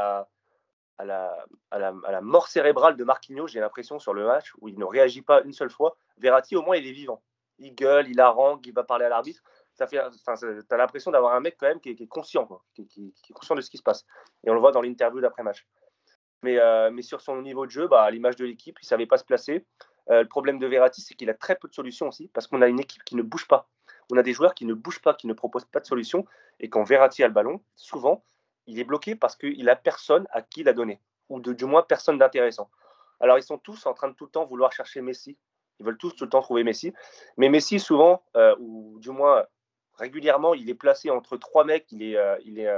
la, mort cérébrale de Marquinhos, j'ai l'impression sur le match où il ne réagit pas une seule fois. Verratti, au moins, il est vivant. Il gueule, il harangue, il va parler à l'arbitre. Ça fait, t'as l'impression d'avoir un mec quand même qui est, conscient, qui, est conscient de ce qui se passe. Et on le voit dans l'interview d'après match. Mais, euh, mais sur son niveau de jeu, bah, à l'image de l'équipe, il savait pas se placer. Euh, le problème de Verratti, c'est qu'il a très peu de solutions aussi, parce qu'on a une équipe qui ne bouge pas. On a des joueurs qui ne bougent pas, qui ne proposent pas de solutions. Et quand Verratti a le ballon, souvent, il est bloqué parce qu'il n'a personne à qui la donner, ou du moins personne d'intéressant. Alors ils sont tous en train de tout le temps vouloir chercher Messi. Ils veulent tous tout le temps trouver Messi. Mais Messi, souvent, euh, ou du moins régulièrement, il est placé entre trois mecs. Il est, euh, il est,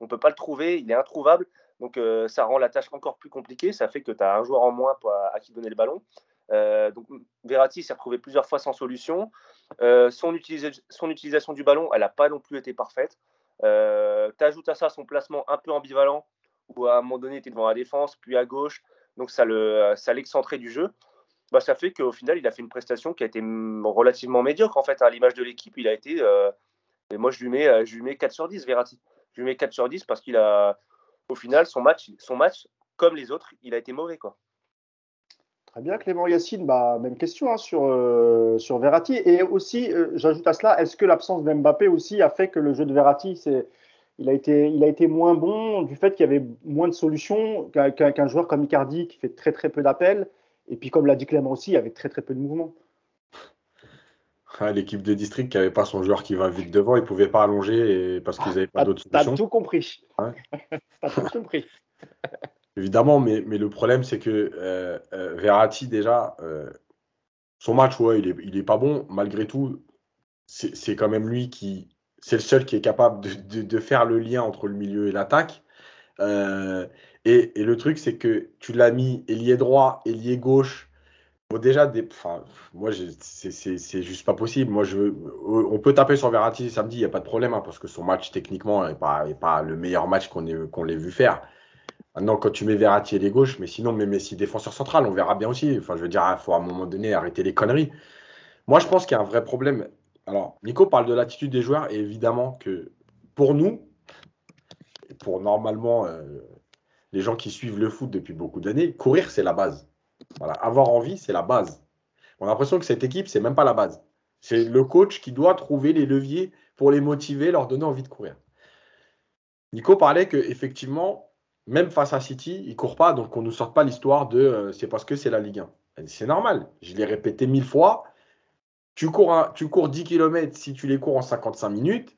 on ne peut pas le trouver. Il est introuvable. Donc ça rend la tâche encore plus compliquée. Ça fait que tu as un joueur en moins à, qui donner le ballon. donc Verratti s'est retrouvé plusieurs fois sans solution. son, utilisation du ballon, elle n'a pas non plus été parfaite. Euh, tu ajoutes à ça son placement un peu ambivalent, où à un moment donné, tu es devant la défense, puis à gauche, donc ça l'excentrait du jeu. Bah, ça fait qu'au final, il a fait une prestation qui a été relativement médiocre. En fait, à l'image de l'équipe, il a été. Euh, et moi, je lui, mets, euh, je lui mets 4 sur 10, Verratti. Je lui mets 4 sur 10 parce qu'il a. Au final, son match, son match, comme les autres, il a été mauvais. Quoi. Très bien, Clément Yacine, bah, même question hein, sur, euh, sur Verratti. Et aussi, euh, j'ajoute à cela, est-ce que l'absence d'Mbappé aussi a fait que le jeu de Verratti, c'est, il, a été, il a été moins bon du fait qu'il y avait moins de solutions qu'un, joueur comme Icardi qui fait très très peu d'appels? Et puis, comme l'a dit Clément aussi, il y avait très très peu de mouvements. l'équipe de district qui n'avait pas son joueur qui va vite devant, ils ne pouvaient pas allonger parce qu'ils n'avaient pas d'autres solutions. T'as tout compris. T'as tout compris. Évidemment, mais, mais le problème, c'est que euh, euh, Verratti, déjà, euh, son match, ouais, il est, il est pas bon. Malgré tout, c'est quand même lui qui. C'est le seul qui est capable de, de, faire le lien entre le milieu et l'attaque. Et, le truc, c'est que tu l'as mis ailier droit, ailier gauche. Bon, déjà, des, moi, c'est juste pas possible. Moi, je veux, on peut taper sur Verratti samedi, il n'y a pas de problème, hein, parce que son match, techniquement, n'est pas, pas le meilleur match qu'on qu'on l'ait vu faire. Maintenant, quand tu mets Verratti et les gauches, mais sinon, mais Messi défenseur central, on verra bien aussi. Enfin, je veux dire, il faut à un moment donné arrêter les conneries. Moi, je pense qu'il y a un vrai problème. Alors, Nico parle de l'attitude des joueurs, et évidemment que pour nous, pour normalement euh, les gens qui suivent le foot depuis beaucoup d'années, courir, c'est la base. Voilà, avoir envie, c'est la base. On a l'impression que cette équipe, c'est même pas la base. C'est le coach qui doit trouver les leviers pour les motiver, leur donner envie de courir. Nico parlait que effectivement, même face à City, il court pas, donc on ne nous sorte pas l'histoire de euh, c'est parce que c'est la Ligue 1. C'est normal, je l'ai répété mille fois. Tu cours, tu cours 10 km si tu les cours en 55 minutes.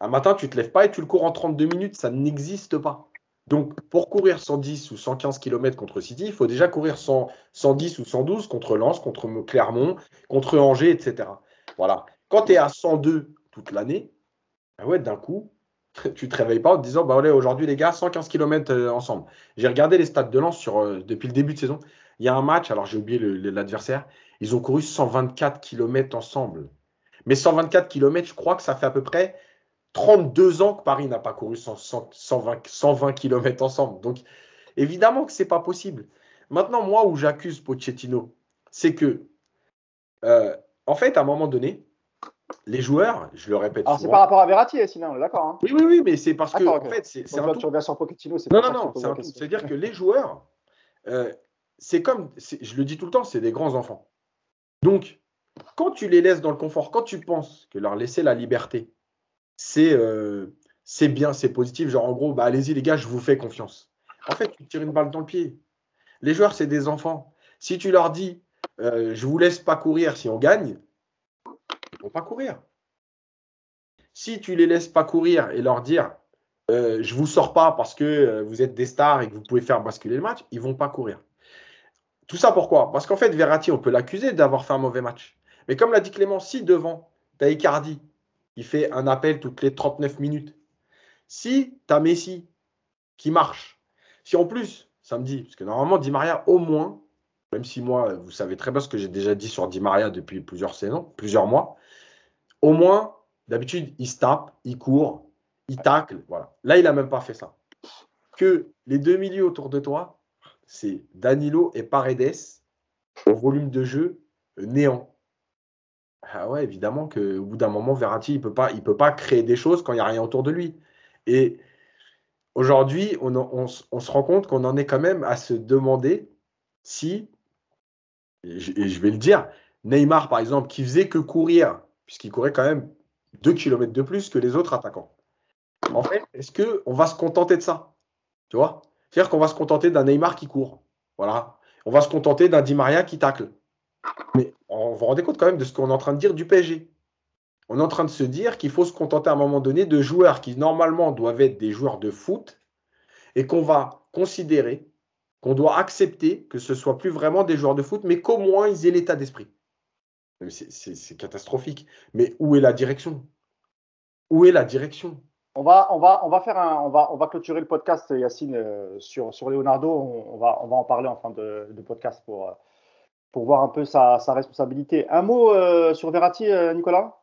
Un matin, tu te lèves pas et tu le cours en 32 minutes, ça n'existe pas. Donc, pour courir 110 ou 115 km contre City, il faut déjà courir 110 ou 112 contre Lens, contre Clermont, contre Angers, etc. Voilà. Quand tu es à 102 toute l'année, ben ouais, d'un coup, tu te réveilles pas en te disant bah aujourd'hui les gars 115 km euh, ensemble. J'ai regardé les stats de sur, euh, depuis le début de saison. Il y a un match, alors j'ai oublié l'adversaire, ils ont couru 124 km ensemble. Mais 124 km, je crois que ça fait à peu près 32 ans que Paris n'a pas couru 120, 120 km ensemble. Donc évidemment que c'est pas possible. Maintenant, moi où j'accuse Pochettino, c'est que euh, en fait, à un moment donné, les joueurs, je le répète. Alors c'est par rapport à Verratti, sinon on est d'accord. Hein. oui, oui, oui, mais c'est parce que en fait, c'est un tout... sur Pochettino, c'est Non, non, non, c'est-à-dire que les joueurs, euh, c'est comme, je le dis tout le temps, c'est des grands enfants. Donc, quand tu les laisses dans le confort, quand tu penses que leur laisser la liberté, c'est euh, c'est bien, c'est positif, genre en gros, bah, allez-y les gars, je vous fais confiance. En fait, tu tires une balle dans le pied. Les joueurs, c'est des enfants. Si tu leur dis, euh, je vous laisse pas courir si on gagne, ils vont pas courir. Si tu les laisses pas courir et leur dire euh, je vous sors pas parce que euh, vous êtes des stars et que vous pouvez faire basculer le match, ils vont pas courir. Tout ça pourquoi? Parce qu'en fait, Verratti, on peut l'accuser d'avoir fait un mauvais match. Mais comme l'a dit Clément, si devant, tu as Icardi, qui fait un appel toutes les 39 minutes, si tu as Messi qui marche, si en plus, samedi, parce que normalement, Di Maria, au moins, même si moi, vous savez très bien ce que j'ai déjà dit sur Di Maria depuis plusieurs saisons, plusieurs mois, au moins, d'habitude, il se tape, il court, il tacle. Voilà. Là, il n'a même pas fait ça. Que les deux milieux autour de toi, c'est Danilo et Paredes au volume de jeu néant. Ah ouais, évidemment qu'au bout d'un moment, Verratti, il ne peut, pas, créer des choses quand il n'y a rien autour de lui. Et aujourd'hui, on, se rend compte qu'on en est quand même à se demander si, et je, vais le dire, Neymar, par exemple, qui faisait que courir, puisqu'il courait quand même 2 km de plus que les autres attaquants. En fait, est-ce qu'on va se contenter de ça? Tu vois? C'est-à-dire qu'on va se contenter d'un Neymar qui court. Voilà. On va se contenter d'un Di Maria qui tacle. Mais on vous rendez compte quand même de ce qu'on est en train de dire du PSG. On est en train de se dire qu'il faut se contenter à un moment donné de joueurs qui normalement doivent être des joueurs de foot et qu'on va considérer, qu'on doit accepter que ce ne soit plus vraiment des joueurs de foot, mais qu'au moins ils aient l'état d'esprit. C'est catastrophique. Mais où est la direction? Où est la direction? On va, on, va, on, va faire un, on, va, clôturer le podcast, Yacine, euh, sur, sur Leonardo. On, va, on va en parler en fin de, podcast pour, pour voir un peu sa, responsabilité. Un mot euh, sur Verratti, euh, Nicolas?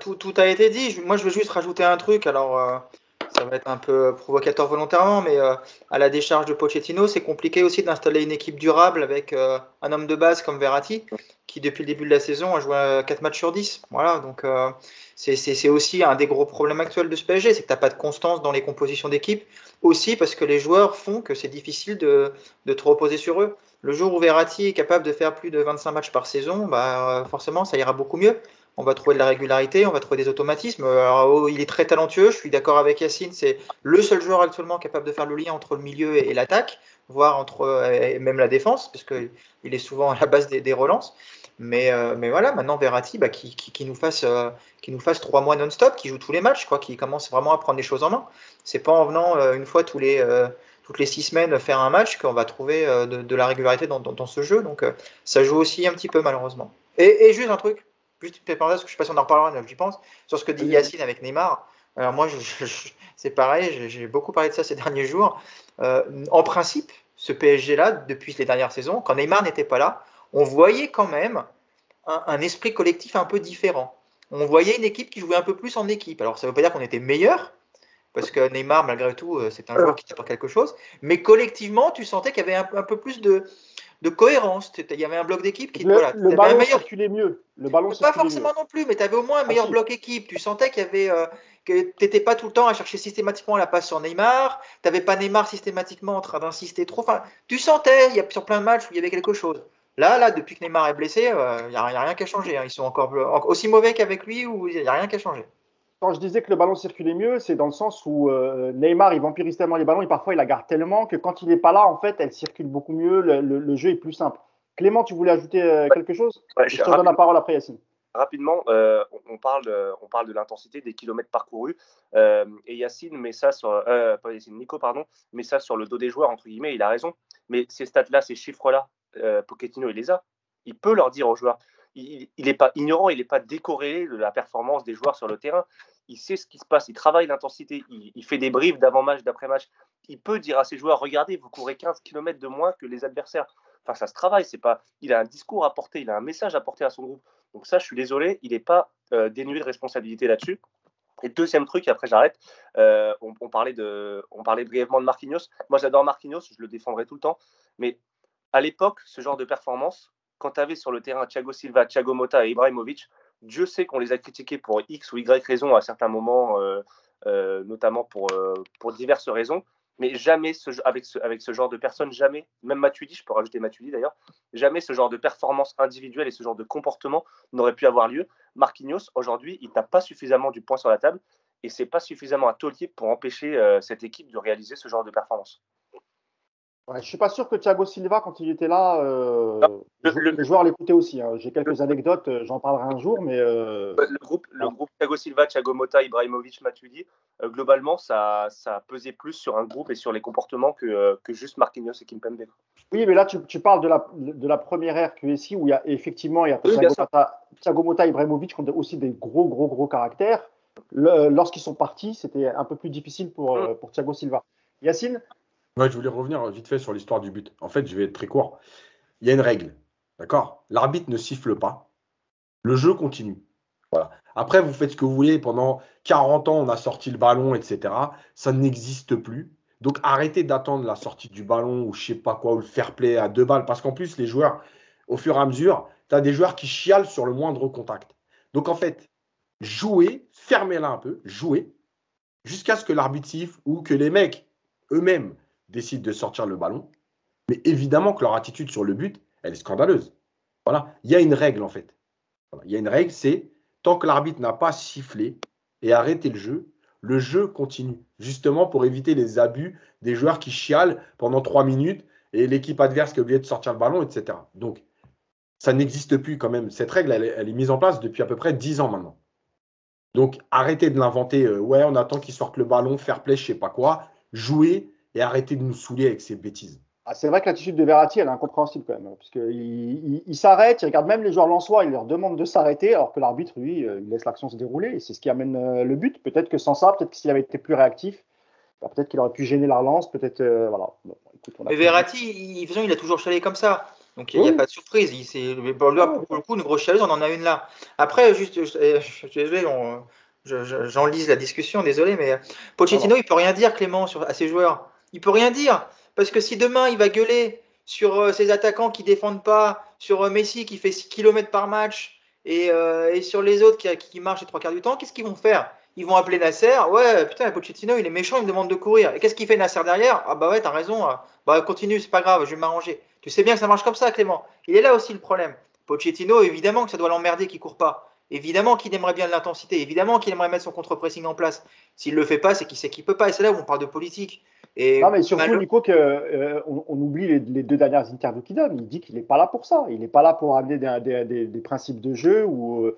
Tout, a été dit. Moi, je veux juste rajouter un truc. Alors, ça va être un peu provocateur volontairement, mais à la décharge de Pochettino, c'est compliqué aussi d'installer une équipe durable avec un homme de base comme Verratti, qui depuis le début de la saison a joué 4 matchs sur 10. Voilà, donc c'est aussi un des gros problèmes actuels de ce PSG, c'est que tu n'as pas de constance dans les compositions d'équipe, aussi parce que les joueurs font que c'est difficile de, de, te reposer sur eux. Le jour où Verratti est capable de faire plus de 25 matchs par saison, bah, forcément ça ira beaucoup mieux. On va trouver de la régularité, on va trouver des automatismes. Alors, oh, il est très talentueux, je suis d'accord avec Yacine, c'est le seul joueur actuellement capable de faire le lien entre le milieu et, l'attaque, voire entre même la défense, parce qu'il est souvent à la base des relances. Mais, euh, mais voilà, maintenant Verratti, bah, qui, qui, nous fasse, euh, qui nous fasse trois mois non-stop, qui joue tous les matchs, quoi, qui commence vraiment à prendre les choses en main. C'est pas en venant euh, une fois tous les, toutes les six semaines faire un match qu'on va trouver de, la régularité dans, dans, ce jeu. Donc ça joue aussi un petit peu malheureusement. Et, et juste un truc, juste une petite parenthèse, je sais pas si on en reparlera, j'y pense, sur ce que dit Yacine avec Neymar. Alors moi, c'est pareil, j'ai beaucoup parlé de ça ces derniers jours. en principe, ce PSG-là, depuis les dernières saisons, quand Neymar n'était pas là, on voyait quand même un, esprit collectif un peu différent. On voyait une équipe qui jouait un peu plus en équipe. Alors ça ne veut pas dire qu'on était meilleur, parce que Neymar, malgré tout, euh, c'est un joueur qui pas quelque chose. Mais collectivement, tu sentais qu'il y avait un, peu plus de, cohérence. Il y avait un bloc d'équipe qui. Le, voilà, le ballon meilleur... circulait mieux. Le ballon pas forcément non plus, mais tu avais au moins un meilleur ah, bloc équipe. Tu sentais qu'il y avait. Euh, que tu n'étais pas tout le temps à chercher systématiquement la passe sur Neymar. Tu n'avais pas Neymar systématiquement en train d'insister trop. Enfin, tu sentais, il y a sur plein de matchs où il y avait quelque chose. Là, là, depuis que Neymar est blessé, il euh, n'y a, rien qui a changé. Hein. Ils sont encore aussi mauvais qu'avec lui ou il n'y a rien qui a changé? Quand je disais que le ballon circulait mieux, c'est dans le sens où euh, Neymar, il vampirise tellement les ballons et parfois il la garde tellement que quand il n'est pas là, en fait, elle circule beaucoup mieux. Le, jeu est plus simple. Clément, tu voulais ajouter euh, quelque chose? Je te donne la parole après, Yacine rapidement, on, parle, on parle de l'intensité des kilomètres parcourus. et Yacine met ça sur, pas Yacine, Nico, pardon, met ça sur le dos des joueurs, entre guillemets, il a raison. Mais ces stats-là, ces chiffres-là, euh, Pochettino, il les a. Il peut leur dire aux joueurs. Il n'est pas ignorant, il n'est pas décorrélé de la performance des joueurs sur le terrain. Il sait ce qui se passe, il travaille l'intensité, il, fait des briefs d'avant-match, d'après-match. Il peut dire à ses joueurs regardez, vous courez 15 km de moins que les adversaires. Enfin, ça se travaille. C'est pas. Il a un discours à porter, il a un message à porter à son groupe. Donc ça, je suis désolé, il n'est pas euh, dénué de responsabilité là-dessus. Et deuxième truc, après j'arrête, euh, on, parlait de, on parlait brièvement de Marquinhos. Moi j'adore Marquinhos, je le défendrai tout le temps. Mais à l'époque, ce genre de performance, quand tu avais sur le terrain Thiago Silva, Thiago Motta et Ibrahimovic, Dieu sait qu'on les a critiqués pour X ou Y raisons à certains moments, euh, euh, notamment pour, euh, pour diverses raisons. Mais jamais ce, avec, ce, avec ce genre de personnes, jamais, même Matuidi, je peux rajouter Matuidi d'ailleurs, jamais ce genre de performance individuelle et ce genre de comportement n'aurait pu avoir lieu. Marquinhos, aujourd'hui, il n'a pas suffisamment du point sur la table et c'est pas suffisamment un taulier pour empêcher cette équipe de réaliser ce genre de performance. Ouais, je suis pas sûr que Thiago Silva, quand il était là, euh, le, les joueurs l'écoutaient aussi. Hein. J'ai quelques anecdotes, euh, j'en parlerai un jour, mais euh, le groupe, le groupe Thiago Silva, Thiago Motta, Ibrahimovic, Matuidi, globalement, ça, ça a pesé plus sur un groupe et sur les comportements que, que juste Marquinhos et Kimpembe. Oui, mais là, tu, tu, parles de la, de la première ère QSI où il y a effectivement il y a Thiago, Motta, Ibrahimovic qui ont aussi des gros, gros, gros caractères. Lorsqu'ils sont partis, c'était un peu plus difficile pour, mm. pour Thiago Silva. Yacine? Je voulais revenir vite fait sur l'histoire du but. En fait, je vais être très court. Il y a une règle, d'accord? L'arbitre ne siffle pas. Le jeu continue. Voilà. Après, vous faites ce que vous voulez. Pendant 40 ans, on a sorti le ballon, etc. Ça n'existe plus. Donc, arrêtez d'attendre la sortie du ballon ou je sais pas quoi, ou le fair play à deux balles. Parce qu'en plus, les joueurs, au fur et à mesure, tu as des joueurs qui chialent sur le moindre contact. Donc, en fait, jouez, fermez-la un peu, jouez, jusqu'à ce que l'arbitre siffle ou que les mecs eux-mêmes décident de sortir le ballon. Mais évidemment que leur attitude sur le but, elle est scandaleuse. Voilà. Il y a une règle en fait. Il y a une règle, c'est tant que l'arbitre n'a pas sifflé et arrêté le jeu, le jeu continue. Justement pour éviter les abus des joueurs qui chialent pendant trois minutes et l'équipe adverse qui a oublié de sortir le ballon, etc. Donc, ça n'existe plus quand même. Cette règle, elle, est mise en place depuis à peu près dix ans maintenant. Donc, arrêtez de l'inventer. Euh, ouais, on attend qu'il sorte le ballon, faire play, je sais pas quoi. Jouer et arrêter de nous saouler avec ces bêtises. Ah, c'est vrai que l'attitude de Verratti, elle est incompréhensible quand même. Hein, parce qu'il il, s'arrête, il regarde même les joueurs lensois, il leur demande de s'arrêter, alors que l'arbitre, lui, euh, il laisse l'action se dérouler. Et c'est ce qui amène euh, le but. Peut-être que sans ça, peut-être que s'il avait été plus réactif, bah, peut-être qu'il aurait pu gêner la relance. Peut-être. Euh, voilà. Mais Verratti, il, il a toujours chalé comme ça. Donc il n'y a, pas de surprise. Il, pour, pour, le coup, une grosse chaleuse, on en a une là. Après, juste, je, suis désolé, j'enlise la discussion, désolé, mais Pochettino, il peut rien dire, Clément, sur, à ses joueurs. Il peut rien dire. Parce que si demain il va gueuler sur euh, ses attaquants qui défendent pas, sur euh, Messi qui fait 6 km par match et, euh, sur les autres qui, marchent les trois quarts du temps, qu'est-ce qu'ils vont faire? Ils vont appeler Nasser. Ouais, putain, Pochettino, il est méchant, il me demande de courir. Et qu'est-ce qu'il fait Nasser derrière? Ah bah ouais, t'as raison. Bah continue, c'est pas grave, je vais m'arranger. Tu sais bien que ça marche comme ça, Clément. Il est là aussi le problème. Pochettino, évidemment que ça doit l'emmerder qu'il court pas. Évidemment qu'il aimerait bien de l'intensité, évidemment qu'il aimerait mettre son contre-pressing en place. S'il le fait pas, c'est qu'il sait qu'il peut pas. Et c'est là où on parle de politique. Et non, mais surtout, Nico, qu'on euh, on oublie les, deux dernières interviews qu'il donne. Il dit qu'il n'est pas là pour ça. Il n'est pas là pour amener des, des, principes de jeu ou. Euh,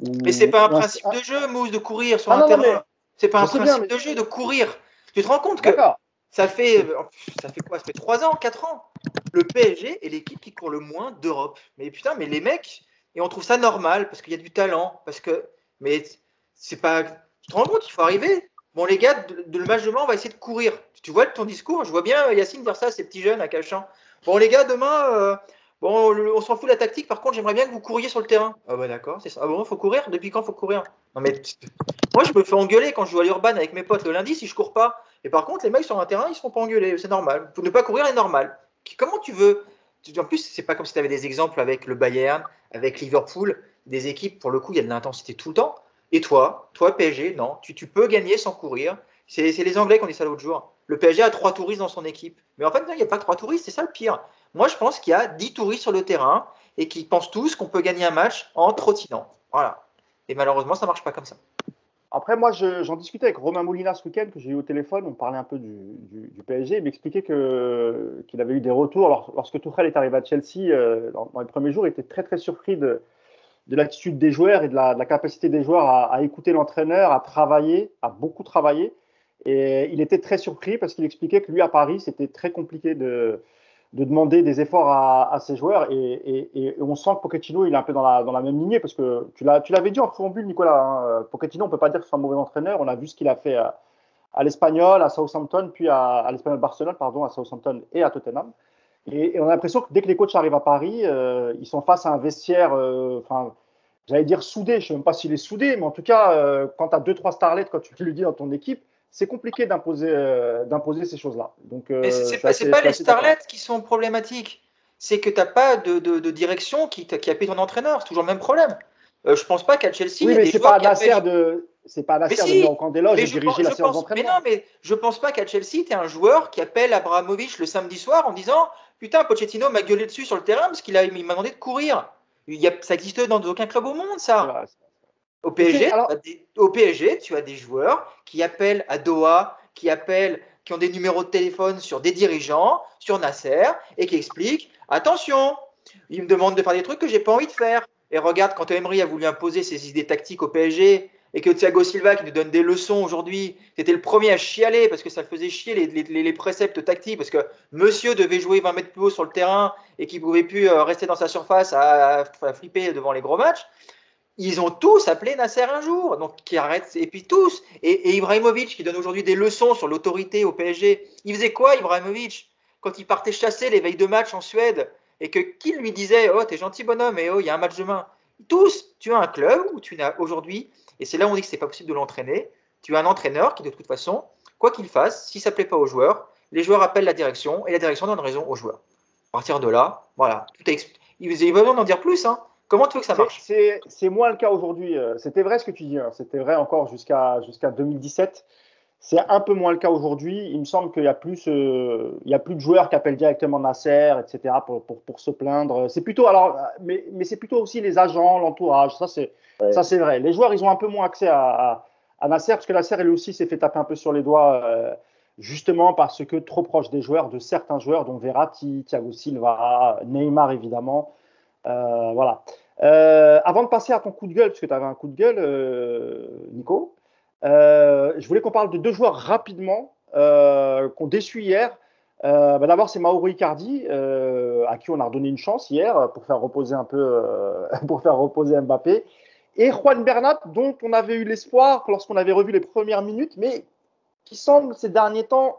ou mais c'est pas un principe de jeu, Mousse, de courir sur ah un terrain. C'est pas un principe de jeu de courir. Tu te rends compte que ça fait, ça fait quoi? Ça fait 3 ans, 4 ans. Le PSG est l'équipe qui court le moins d'Europe. Mais putain, mais les mecs, et on trouve ça normal parce qu'il y a du talent, parce que, mais c'est pas. Tu te rends compte, il faut arriver. Bon, les gars, de, le match demain, on va essayer de courir. Tu vois ton discours Je vois bien Yacine dire ça à ces petits jeunes à Cachan. Bon, les gars, demain, euh, bon, on s'en fout de la tactique. Par contre, j'aimerais bien que vous couriez sur le terrain. Ah, bah d'accord, c'est ça. Ah bon, faut courir? Depuis quand faut courir? Non, mais moi, je me fais engueuler quand je joue à l'Urban avec mes potes le lundi si je cours pas. Et par contre, les mecs sur un terrain, ils se font pas engueuler. C'est normal. Pour ne pas courir est normal. Comment tu veux En plus, c'est pas comme si tu avais des exemples avec le Bayern, avec Liverpool, des équipes, pour le coup, il y a de l'intensité tout le temps. Et toi, toi PSG, non, tu, tu peux gagner sans courir. C'est les Anglais qui ont dit ça l'autre jour. Le PSG a trois touristes dans son équipe. Mais en fait, non, il n'y a pas trois touristes, c'est ça le pire. Moi, je pense qu'il y a dix touristes sur le terrain et qui pensent tous qu'on peut gagner un match en trottinant. Voilà. Et malheureusement, ça ne marche pas comme ça. Après, moi, j'en discutais avec Romain Molina ce week-end que j'ai eu au téléphone. On parlait un peu du, du, PSG. Il m'expliquait qu'il avait eu des retours. lorsque Tuchel est arrivé à Chelsea, euh, dans, les premiers jours, il était très, très surpris de, de l'attitude des joueurs et de la, capacité des joueurs à, écouter l'entraîneur, à travailler, à beaucoup travailler. Et il était très surpris parce qu'il expliquait que lui, à Paris, c'était très compliqué de, de, demander des efforts à, ses joueurs. Et, on sent que Pochettino, il est un peu dans la, même lignée parce que tu l'avais dit en préambule, Nicolas. Hein, Pochettino, on peut pas dire que c'est un mauvais entraîneur. On a vu ce qu'il a fait à, à l'Espagnol, à Southampton, puis à, à l'Espagnol Barcelone, pardon, à Southampton et à Tottenham. Et, on a l'impression que dès que les coachs arrivent à Paris, euh, ils sont face à un vestiaire, euh, enfin, j'allais dire soudé, je ne sais même pas s'il est soudé, mais en tout cas, euh, quand tu as deux, trois starlets, quand tu le dis dans ton équipe, c'est compliqué d'imposer d'imposer ces choses-là. Donc, c'est pas, pas les starlets qui sont problématiques, c'est que tu n'as pas de, de, direction qui, qui appuie ton entraîneur, c'est toujours le même problème. je pense pas qu'à Chelsea. Oui, mais c'est pas, appellent... de, c'est pas la si, de en camp d'éloge et diriger la séance d'entraînement. Mais non, mais je pense pas qu'à Chelsea, tu es un joueur qui appelle Abramovich le samedi soir en disant Putain, Pochettino m'a gueulé dessus sur le terrain parce qu'il m'a demandé de courir. Il y a, ça existe dans aucun club au monde, ça. Au PSG, au PSG, tu as des joueurs qui appellent à Doha, qui appellent, qui ont des numéros de téléphone sur des dirigeants, sur Nasser, et qui expliquent attention, il me demande de faire des trucs que j'ai pas envie de faire. Et regarde, quand Emery a voulu imposer ses idées tactiques au PSG, et que Thiago Silva, qui nous donne des leçons aujourd'hui, était le premier à chialer parce que ça le faisait chier les, préceptes tactiques, parce que monsieur devait jouer 20 mètres plus haut sur le terrain et qu'il ne pouvait plus euh, rester dans sa surface à, flipper devant les gros matchs. Ils ont tous appelé Nasser un jour, donc qui arrête, et puis tous. Et, Ibrahimovic, qui donne aujourd'hui des leçons sur l'autorité au PSG, il faisait quoi, Ibrahimovic Quand il partait chasser les veilles de match en Suède, et que qui lui disait Oh, t'es gentil bonhomme, et oh, il y a un match demain? Tous, tu as un club où tu n'as aujourd'hui et c'est là où on dit que c'est pas possible de l'entraîner. Tu as un entraîneur qui, de toute façon, quoi qu'il fasse, si ça plaît pas aux joueurs, les joueurs appellent la direction et la direction donne raison aux joueurs. À partir de là, voilà, tout est Il n'y a pas d'en dire plus. Hein. Comment tu veux que ça marche? C'est moins le cas aujourd'hui. Euh, c'était vrai ce que tu dis. Hein. C'était vrai encore jusqu'à jusqu'à 2017. C'est un peu moins le cas aujourd'hui. Il me semble qu'il y a plus, euh, il y a plus de joueurs qui appellent directement Nasser, etc. pour, pour, pour se plaindre. C'est plutôt alors, mais, mais c'est plutôt aussi les agents, l'entourage. Ça c'est ça, c'est vrai. Les joueurs, ils ont un peu moins accès à, à, Nasser, parce que Nasser, elle aussi, s'est fait taper un peu sur les doigts, euh, justement parce que trop proche des joueurs, de certains joueurs, dont Verratti, Thiago Silva, Neymar, évidemment. Euh, voilà. Euh, avant de passer à ton coup de gueule, parce que tu avais un coup de gueule, Nico, je voulais qu'on parle de deux joueurs rapidement qu'on déçu hier. Bah, d'abord, c'est Mauro Icardi, à qui on a redonné une chance hier pour faire reposer un peu, pour faire reposer Mbappé et Juan Bernat, dont on avait eu l'espoir lorsqu'on avait revu les premières minutes, mais qui semble ces derniers temps.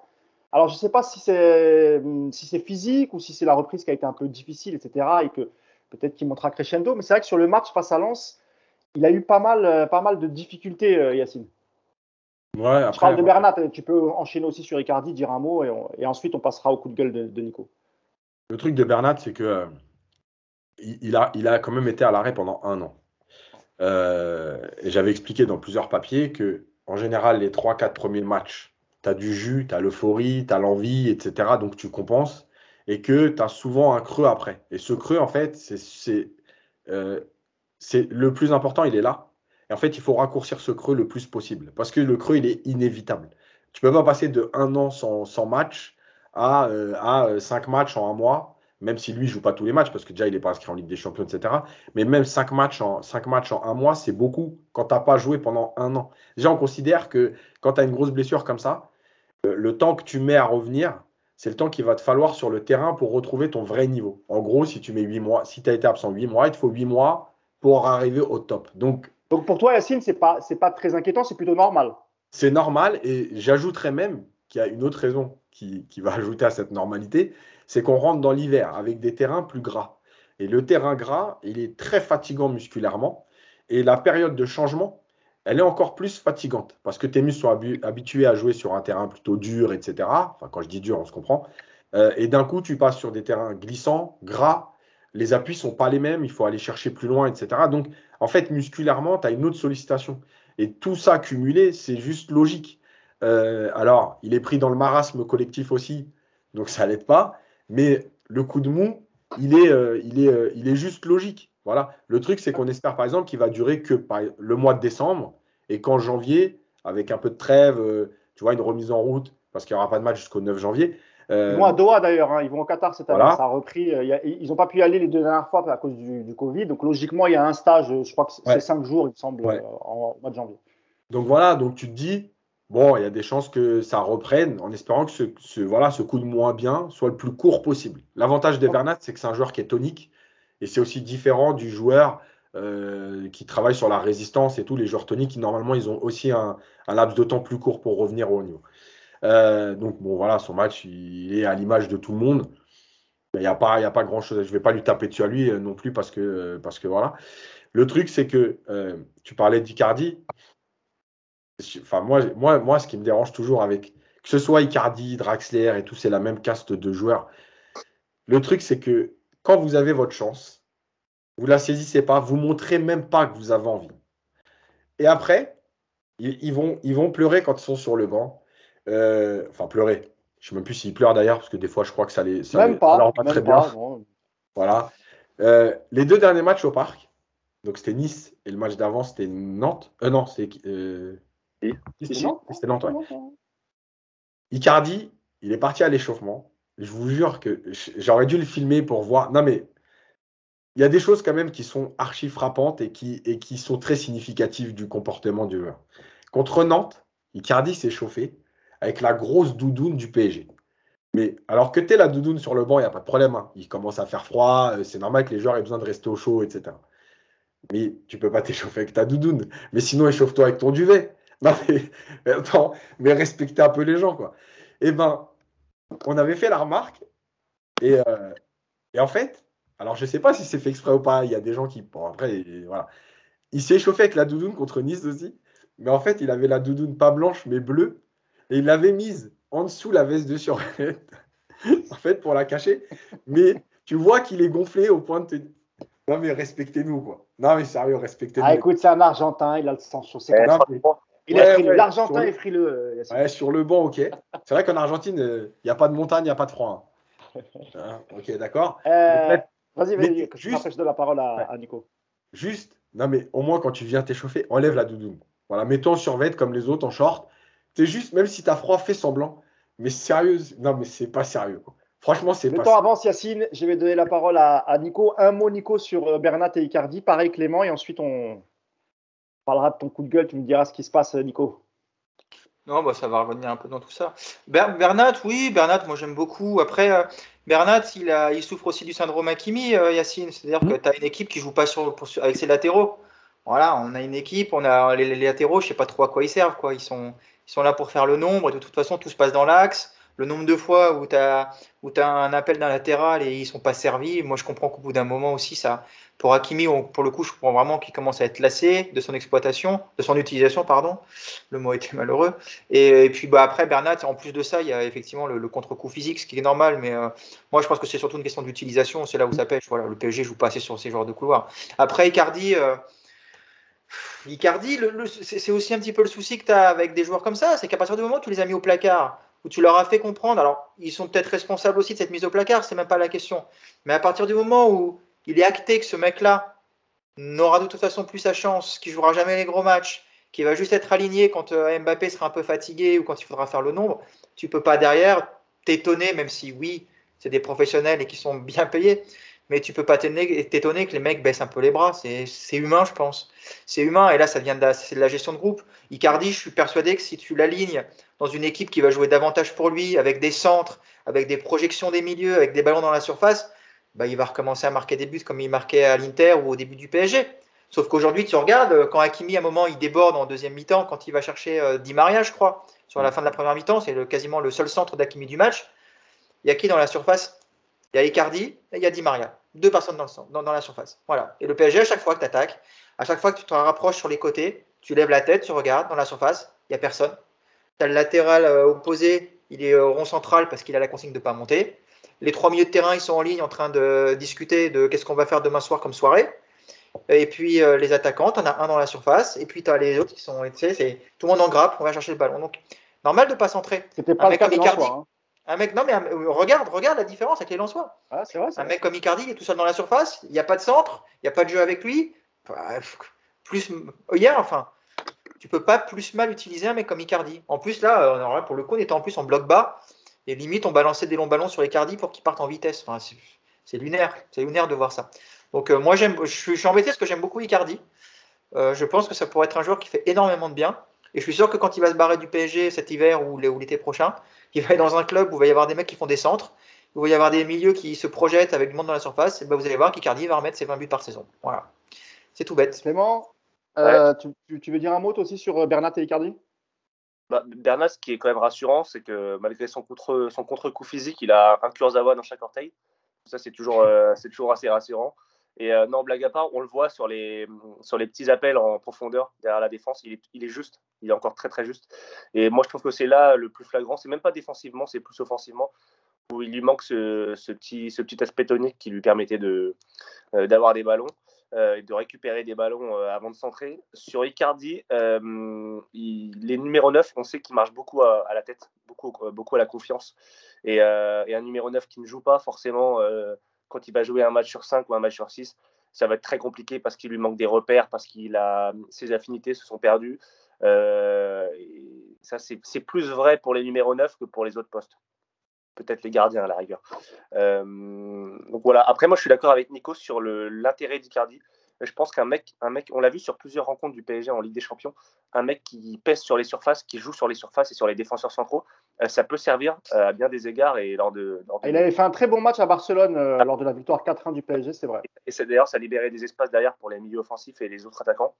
Alors, je ne sais pas si c'est si physique ou si c'est la reprise qui a été un peu difficile, etc. Et que peut-être qu'il montera crescendo. Mais c'est vrai que sur le match face à Lens, il a eu pas mal, pas mal de difficultés, euh, Yacine. Ouais, après, je parle de Bernat. Tu peux enchaîner aussi sur Icardi, dire un mot, et, ensuite on passera au coup de gueule de, Nico. Le truc de Bernat, c'est que euh, il, a, il a quand même été à l'arrêt pendant un an. Euh, et j'avais expliqué dans plusieurs papiers que, en général, les 3-4 premiers matchs, tu as du jus, tu as l'euphorie, tu as l'envie, etc. Donc tu compenses. Et que tu as souvent un creux après. Et ce creux, en fait, c'est euh, le plus important, il est là. Et en fait, il faut raccourcir ce creux le plus possible. Parce que le creux, il est inévitable. Tu peux pas passer de un an sans, match à, euh, à 5 matchs en un mois même si lui ne joue pas tous les matchs, parce que déjà il n'est pas inscrit en Ligue des Champions, etc. Mais même 5 matchs en, matchs en un mois, c'est beaucoup quand tu n'as pas joué pendant un an. Déjà, on considère que quand tu as une grosse blessure comme ça, euh, le temps que tu mets à revenir, c'est le temps qu'il va te falloir sur le terrain pour retrouver ton vrai niveau. En gros, si tu mets 8 mois, si tu as été absent 8 mois, il te faut 8 mois pour arriver au top. Donc, Donc pour toi, Yacine, ce n'est pas, pas très inquiétant, c'est plutôt normal. C'est normal et j'ajouterais même qu'il y a une autre raison qui, qui va ajouter à cette normalité, c'est qu'on rentre dans l'hiver avec des terrains plus gras. Et le terrain gras, il est très fatigant musculairement. Et la période de changement, elle est encore plus fatigante parce que tes muscles sont habitués à jouer sur un terrain plutôt dur, etc. Enfin, quand je dis dur, on se comprend. Euh, et d'un coup, tu passes sur des terrains glissants, gras. Les appuis sont pas les mêmes, il faut aller chercher plus loin, etc. Donc, en fait, musculairement, tu as une autre sollicitation. Et tout ça cumulé, c'est juste logique. Euh, alors, il est pris dans le marasme collectif aussi, donc ça l'aide pas. Mais le coup de mou, il est, euh, il est, il est juste logique. Voilà. Le truc, c'est qu'on espère par exemple qu'il va durer que le mois de décembre et qu'en janvier, avec un peu de trêve, euh, tu vois, une remise en route, parce qu'il n'y aura pas de match jusqu'au 9 janvier. ils vont à Doha d'ailleurs, hein. ils vont au Qatar cette année, ça a repris. ils n'ont pas pu y aller les deux dernières fois à cause du, Covid, donc logiquement, il y a un stage, je crois que c'est 5 jours, il me semble, en, mois de janvier. Donc voilà, donc tu te dis, bon, il y a des chances que ça reprenne en espérant que ce, voilà, ce coup de moins bien soit le plus court possible. L'avantage d'Evernat, c'est que c'est un joueur qui est tonique et c'est aussi différent du joueur euh, qui travaille sur la résistance et tout. Les joueurs toniques, normalement, ils ont aussi un, laps de temps plus court pour revenir au haut niveau. Euh, donc, bon, voilà, son match, il est à l'image de tout le monde. Il n'y a pas, pas grand chose. Je ne vais pas lui taper dessus à lui euh, non plus parce que, parce que voilà. Le truc, c'est que tu parlais d'Icardi enfin, moi, moi, moi, ce qui me dérange toujours avec que ce soit Icardi, Draxler et tout, c'est la même caste de joueurs. Le truc, c'est que quand vous avez votre chance, vous la saisissez pas, vous montrez même pas que vous avez envie. Et après, ils, vont, ils vont pleurer quand ils sont sur le banc. Euh, enfin, pleurer. Je ne sais même plus s'ils pleurent d'ailleurs, parce que des fois, je crois que ça les. Ça même pas, leur très bien. Voilà. Euh, les deux derniers matchs au parc, donc c'était Nice et le match d'avant, c'était Nantes. Euh, non, c'est. Euh, c'était Nantes, Icardi, il est parti à l'échauffement. Je vous jure que j'aurais dû le filmer pour voir. Non, mais il y a des choses quand même qui sont archi frappantes et qui, sont très significatives du comportement du joueur. Contre Nantes, Icardi s'est chauffé avec la grosse doudoune du PSG. Mais alors que tu es la doudoune sur le banc, il n'y a pas de problème. Hein. Il commence à faire froid, euh, c'est normal que les joueurs aient besoin de rester au chaud, etc. Mais tu peux pas t'échauffer avec ta doudoune. Mais sinon, échauffe-toi avec ton duvet. Non, mais, mais respectez un peu les gens, quoi. Eh ben, on avait fait la remarque. Et, euh, et en fait, alors je sais pas si c'est fait exprès ou pas. Il y a des gens qui. Bon, après, voilà. Il s'est échauffé avec la doudoune contre Nice aussi. Mais en fait, il avait la doudoune pas blanche, mais bleue. Et il l'avait mise en dessous la veste de survêt. en fait, pour la cacher. Mais tu vois qu'il est gonflé au point de te. Non, mais respectez-nous, quoi. Non, mais sérieux, respectez-nous. Ah, écoute, c'est un Argentin, il a le sang chaud. Il L'Argentin est frileux. ouais, sur le banc, ok. C'est vrai qu'en Argentine, il n'y a pas de montagne, il n'y a pas de froid. Hein. ok, d'accord. Euh, vas-y, vas-y, juste... je donne la parole à, Nico. Juste, non, mais au moins quand tu viens t'échauffer, enlève la doudoune. Voilà, mets-toi en survêt comme les autres en short. C'est juste, même si tu as froid, fais semblant. Mais sérieux, non, mais c'est pas sérieux. Franchement, c'est pas. Le temps avance, Yacine. Je vais donner la parole à, Nico. Un mot, Nico, sur euh, Bernat et Icardi. Pareil, Clément. Et ensuite, on parlera de ton coup de gueule. Tu me diras ce qui se passe, Nico. Non, bah, ça va revenir un peu dans tout ça. Bernat, oui, Bernat, moi j'aime beaucoup. Après, euh, Bernat, il, a, il souffre aussi du syndrome Hakimi, euh, Yacine. C'est-à-dire que mmh. tu as une équipe qui joue pas sur, avec ses latéraux. Voilà, on a une équipe, on a les, latéraux, je sais pas trop à quoi ils servent. Quoi. Ils, sont, ils sont là pour faire le nombre. Et de toute façon, tout se passe dans l'axe le nombre de fois où tu as, as un appel d'un latéral et ils sont pas servis, moi je comprends qu'au bout d'un moment aussi, ça, pour Hakimi, pour le coup, je comprends vraiment qu'il commence à être lassé de son exploitation, de son utilisation, pardon. Le mot était malheureux. Et, puis bah, après, Bernat, en plus de ça, il y a effectivement le, contre-coup physique, ce qui est normal, mais euh, moi je pense que c'est surtout une question d'utilisation, c'est là où ça pêche. Voilà, le PSG joue pas assez sur ces joueurs de couloir. Après, Icardi. Euh, Icardi, c'est aussi un petit peu le souci que tu as avec des joueurs comme ça, c'est qu'à partir du moment où tu les as mis au placard, où tu leur as fait comprendre, alors ils sont peut-être responsables aussi de cette mise au placard, c'est même pas la question, mais à partir du moment où il est acté que ce mec-là n'aura de toute façon plus sa chance, qu'il jouera jamais les gros matchs, qu'il va juste être aligné quand euh, Mbappé sera un peu fatigué ou quand il faudra faire le nombre, tu peux pas derrière t'étonner, même si oui, c'est des professionnels et qui sont bien payés, mais tu peux pas t'étonner que les mecs baissent un peu les bras. C'est humain, je pense. C'est humain, et là, ça vient de la, de la gestion de groupe. Icardi, je suis persuadé que si tu l'alignes dans une équipe qui va jouer davantage pour lui, avec des centres, avec des projections des milieux, avec des ballons dans la surface, bah, il va recommencer à marquer des buts comme il marquait à l'Inter ou au début du PSG. Sauf qu'aujourd'hui, tu regardes, quand Hakimi, à un moment, il déborde en deuxième mi-temps, quand il va chercher euh, Di Maria, je crois, sur la fin de la première mi-temps, c'est quasiment le seul centre d'Hakimi du match. Il y a qui dans la surface? Il y a Icardi et il y a Di Maria deux personnes dans, le, dans, dans, la surface. Voilà. Et le PSG, à chaque fois que tu attaques, à chaque fois que tu te rapproches sur les côtés, tu lèves la tête, tu regardes dans la surface, il n'y a personne. Tu as le latéral euh, opposé, il est au rond central parce qu'il a la consigne de ne pas monter. Les trois milieux de terrain, ils sont en ligne en train de discuter de qu'est-ce qu'on va faire demain soir comme soirée. Et puis euh, les attaquants, tu en as un dans la surface, et puis tu as les autres qui sont, tu sais, tout le monde en grappe, on va chercher le ballon. Donc, normal de ne pas centrer. C'était pas un le cas hein. Un mec, non mais regarde, regarde la différence avec les Lensois. Ah, vrai, un mec comme Icardi, il est tout seul dans la surface, il n'y a pas de centre, il n'y a pas de jeu avec lui. Plus hier, enfin, tu peux pas plus mal utiliser un mec comme Icardi. En plus là, pour le coup, on était en plus en bloc bas et limite on balançait des longs ballons sur Icardi pour qu'il parte en vitesse. Enfin, c'est lunaire, c'est lunaire de voir ça. Donc euh, moi j'aime, je suis, embêté parce que j'aime beaucoup Icardi. Euh, je pense que ça pourrait être un joueur qui fait énormément de bien. Et je suis sûr que quand il va se barrer du PSG cet hiver ou l'été prochain, il va être dans un club où il va y avoir des mecs qui font des centres, où il va y avoir des milieux qui se projettent avec du monde dans la surface, et ben vous allez voir qu'Icardi va remettre ses 20 buts par saison. Voilà. C'est tout bête. Clément, euh, tu, veux dire un mot toi aussi sur euh, Bernat et Icardi? Bah, Bernat, ce qui est quand même rassurant, c'est que malgré son contre, son contre-coup physique, il a un Kurzawa dans chaque orteil. Ça, c'est toujours, euh, c'est toujours assez rassurant. Et non, blague à part, on le voit sur les, sur les petits appels en profondeur derrière la défense. Il est, il est juste. Il est encore très, très juste. Et moi, je trouve que c'est là le plus flagrant. C'est même pas défensivement, c'est plus offensivement où il lui manque ce, ce, petit, ce petit aspect tonique qui lui permettait de, d'avoir des ballons. Euh, de récupérer des ballons euh, avant de centrer. Sur Icardi, euh, les numéros 9, on sait qu'il marche beaucoup à, la tête, beaucoup, beaucoup à la confiance. Et, un numéro 9 qui ne joue pas forcément quand il va jouer un match sur 5 ou un match sur 6, ça va être très compliqué parce qu'il lui manque des repères, parce qu'il a ses affinités se sont perdues. Ça, c'est plus vrai pour les numéros 9 que pour les autres postes. Peut-être les gardiens à la rigueur. Euh, donc voilà. Après, moi, je suis d'accord avec Nico sur l'intérêt d'Icardi. Je pense qu'un mec, un mec, on l'a vu sur plusieurs rencontres du PSG en Ligue des Champions, un mec qui pèse sur les surfaces, qui joue sur les surfaces et sur les défenseurs centraux, euh, ça peut servir à bien des égards et lors de. Il avait fait un très bon match à Barcelone lors de la victoire 4-1 du PSG, c'est vrai. Et c'est d'ailleurs, ça libérait des espaces derrière pour les milieux offensifs et les autres attaquants.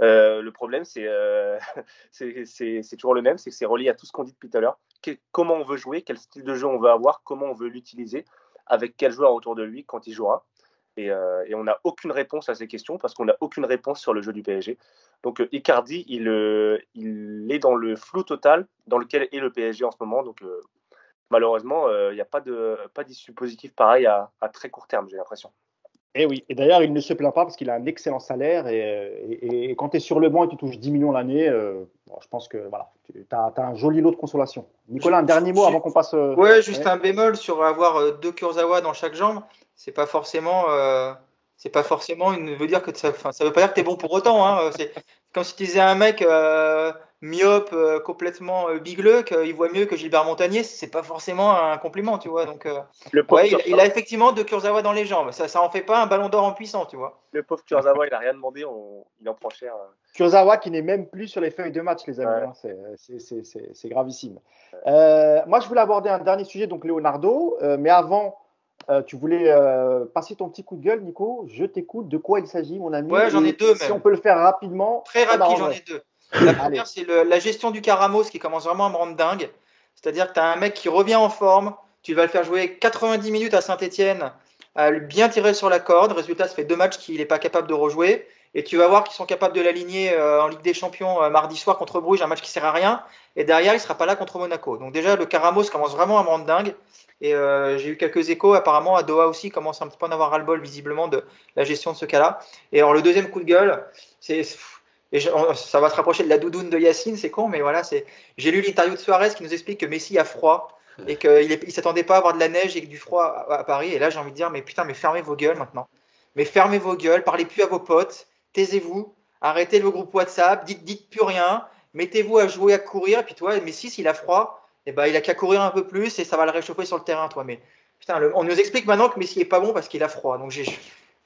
Euh, le problème, euh, c'est toujours le même, c'est que c'est relié à tout ce qu'on dit depuis tout à l'heure. Comment on veut jouer, quel style de jeu on veut avoir, comment on veut l'utiliser, avec quel joueur autour de lui quand il jouera. Et, euh, on n'a aucune réponse à ces questions parce qu'on n'a aucune réponse sur le jeu du PSG. Donc Icardi, il, il, est dans le flou total dans lequel est le PSG en ce moment. Donc malheureusement, il n'y a pas d'issue pas positive pareil à très court terme, j'ai l'impression. Et eh oui, et d'ailleurs, il ne se plaint pas parce qu'il a un excellent salaire. Et, quand tu es sur le banc et tu touches 10 millions l'année, euh, je pense que voilà, tu as, un joli lot de consolation. Nicolas, un dernier mot avant qu'on passe. Euh, ouais, juste un bémol sur avoir euh, deux Kurzawa dans chaque jambe. C'est pas forcément. c'est pas forcément une veut dire que ça, ça veut pas dire que tu es bon pour autant. Hein. C'est comme si tu disais à un mec myope, euh, complètement euh, bigleux, qu'il voit mieux que Gilbert Montagnier, c'est pas forcément un compliment, tu vois. Donc, euh, le il, a effectivement de Kurzawa dans les jambes. Ça, ça en fait pas un ballon d'or en puissance, tu vois. Le pauvre Kurzawa, il a rien demandé, il en prend cher. Kurzawa qui n'est même plus sur les feuilles de match, les amis. Hein. c'est gravissime. moi, je voulais aborder un dernier sujet, donc Leonardo, mais avant. Tu voulais passer ton petit coup de gueule, Nico. Je t'écoute. De quoi il s'agit, mon ami? Ouais, j'en ai deux. Si on peut le faire rapidement. Très rapide, j'en ai deux. La première, c'est la gestion du Caramos qui commence vraiment à me rendre dingue. C'est-à-dire que tu as un mec qui revient en forme, tu vas le faire jouer 90 minutes à Saint-Etienne, à lui bien tirer sur la corde. Résultat, ça fait deux matchs qu'il n'est pas capable de rejouer. Et tu vas voir qu'ils sont capables de l'aligner euh, en Ligue des Champions euh, mardi soir contre Bruges, un match qui sert à rien. Et derrière, il sera pas là contre Monaco. Donc déjà, le Caramos commence vraiment à me rendre dingue. Et euh, j'ai eu quelques échos. Apparemment, à Doha aussi, commence un petit peu à en avoir ras-le-bol visiblement de la gestion de ce cas-là. Et alors, le deuxième coup de gueule, c'est et ça va se rapprocher de la doudoune de Yacine, c'est con, mais voilà, c'est. J'ai lu l'interview de Suarez qui nous explique que Messi a froid et qu'il ne s'attendait pas à avoir de la neige et du froid à, Paris. Et là, j'ai envie de dire, mais putain, mais fermez vos gueules maintenant. Mais fermez vos gueules, parlez plus à vos potes, taisez-vous, arrêtez le groupe WhatsApp, dites, dites plus rien, mettez-vous à jouer, à courir. Et puis toi, Messi, s'il a froid, eh ben, il a qu'à courir un peu plus et ça va le réchauffer sur le terrain, toi. Mais putain, on nous explique maintenant que Messi est pas bon parce qu'il a froid. Donc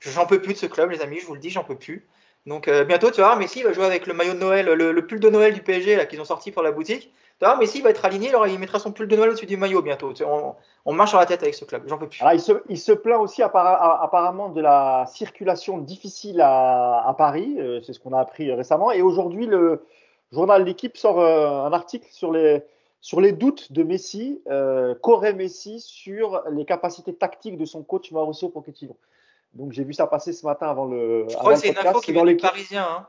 j'en peux plus de ce club, les amis, je vous le dis, j'en peux plus. Donc euh, bientôt, tu vois, Messi va jouer avec le maillot de Noël, le, pull de Noël du PSG qu'ils ont sorti pour la boutique. Tu vois, Messi va être aligné, alors il mettra son pull de Noël au-dessus du maillot bientôt. On, marche sur la tête avec ce club, j'en peux plus. il, se, il, se, plaint aussi apparemment de la circulation difficile à, Paris, euh, c'est ce qu'on a appris récemment. Et aujourd'hui, le journal L'équipe sort euh, un article sur les, sur les doutes de Messi, qu'aurait Messi sur les capacités tactiques de son coach Mauricio Pochettino. Donc j'ai vu ça passer ce matin avant le. Je crois que c'est une info qui vient dans Parisien. Hein.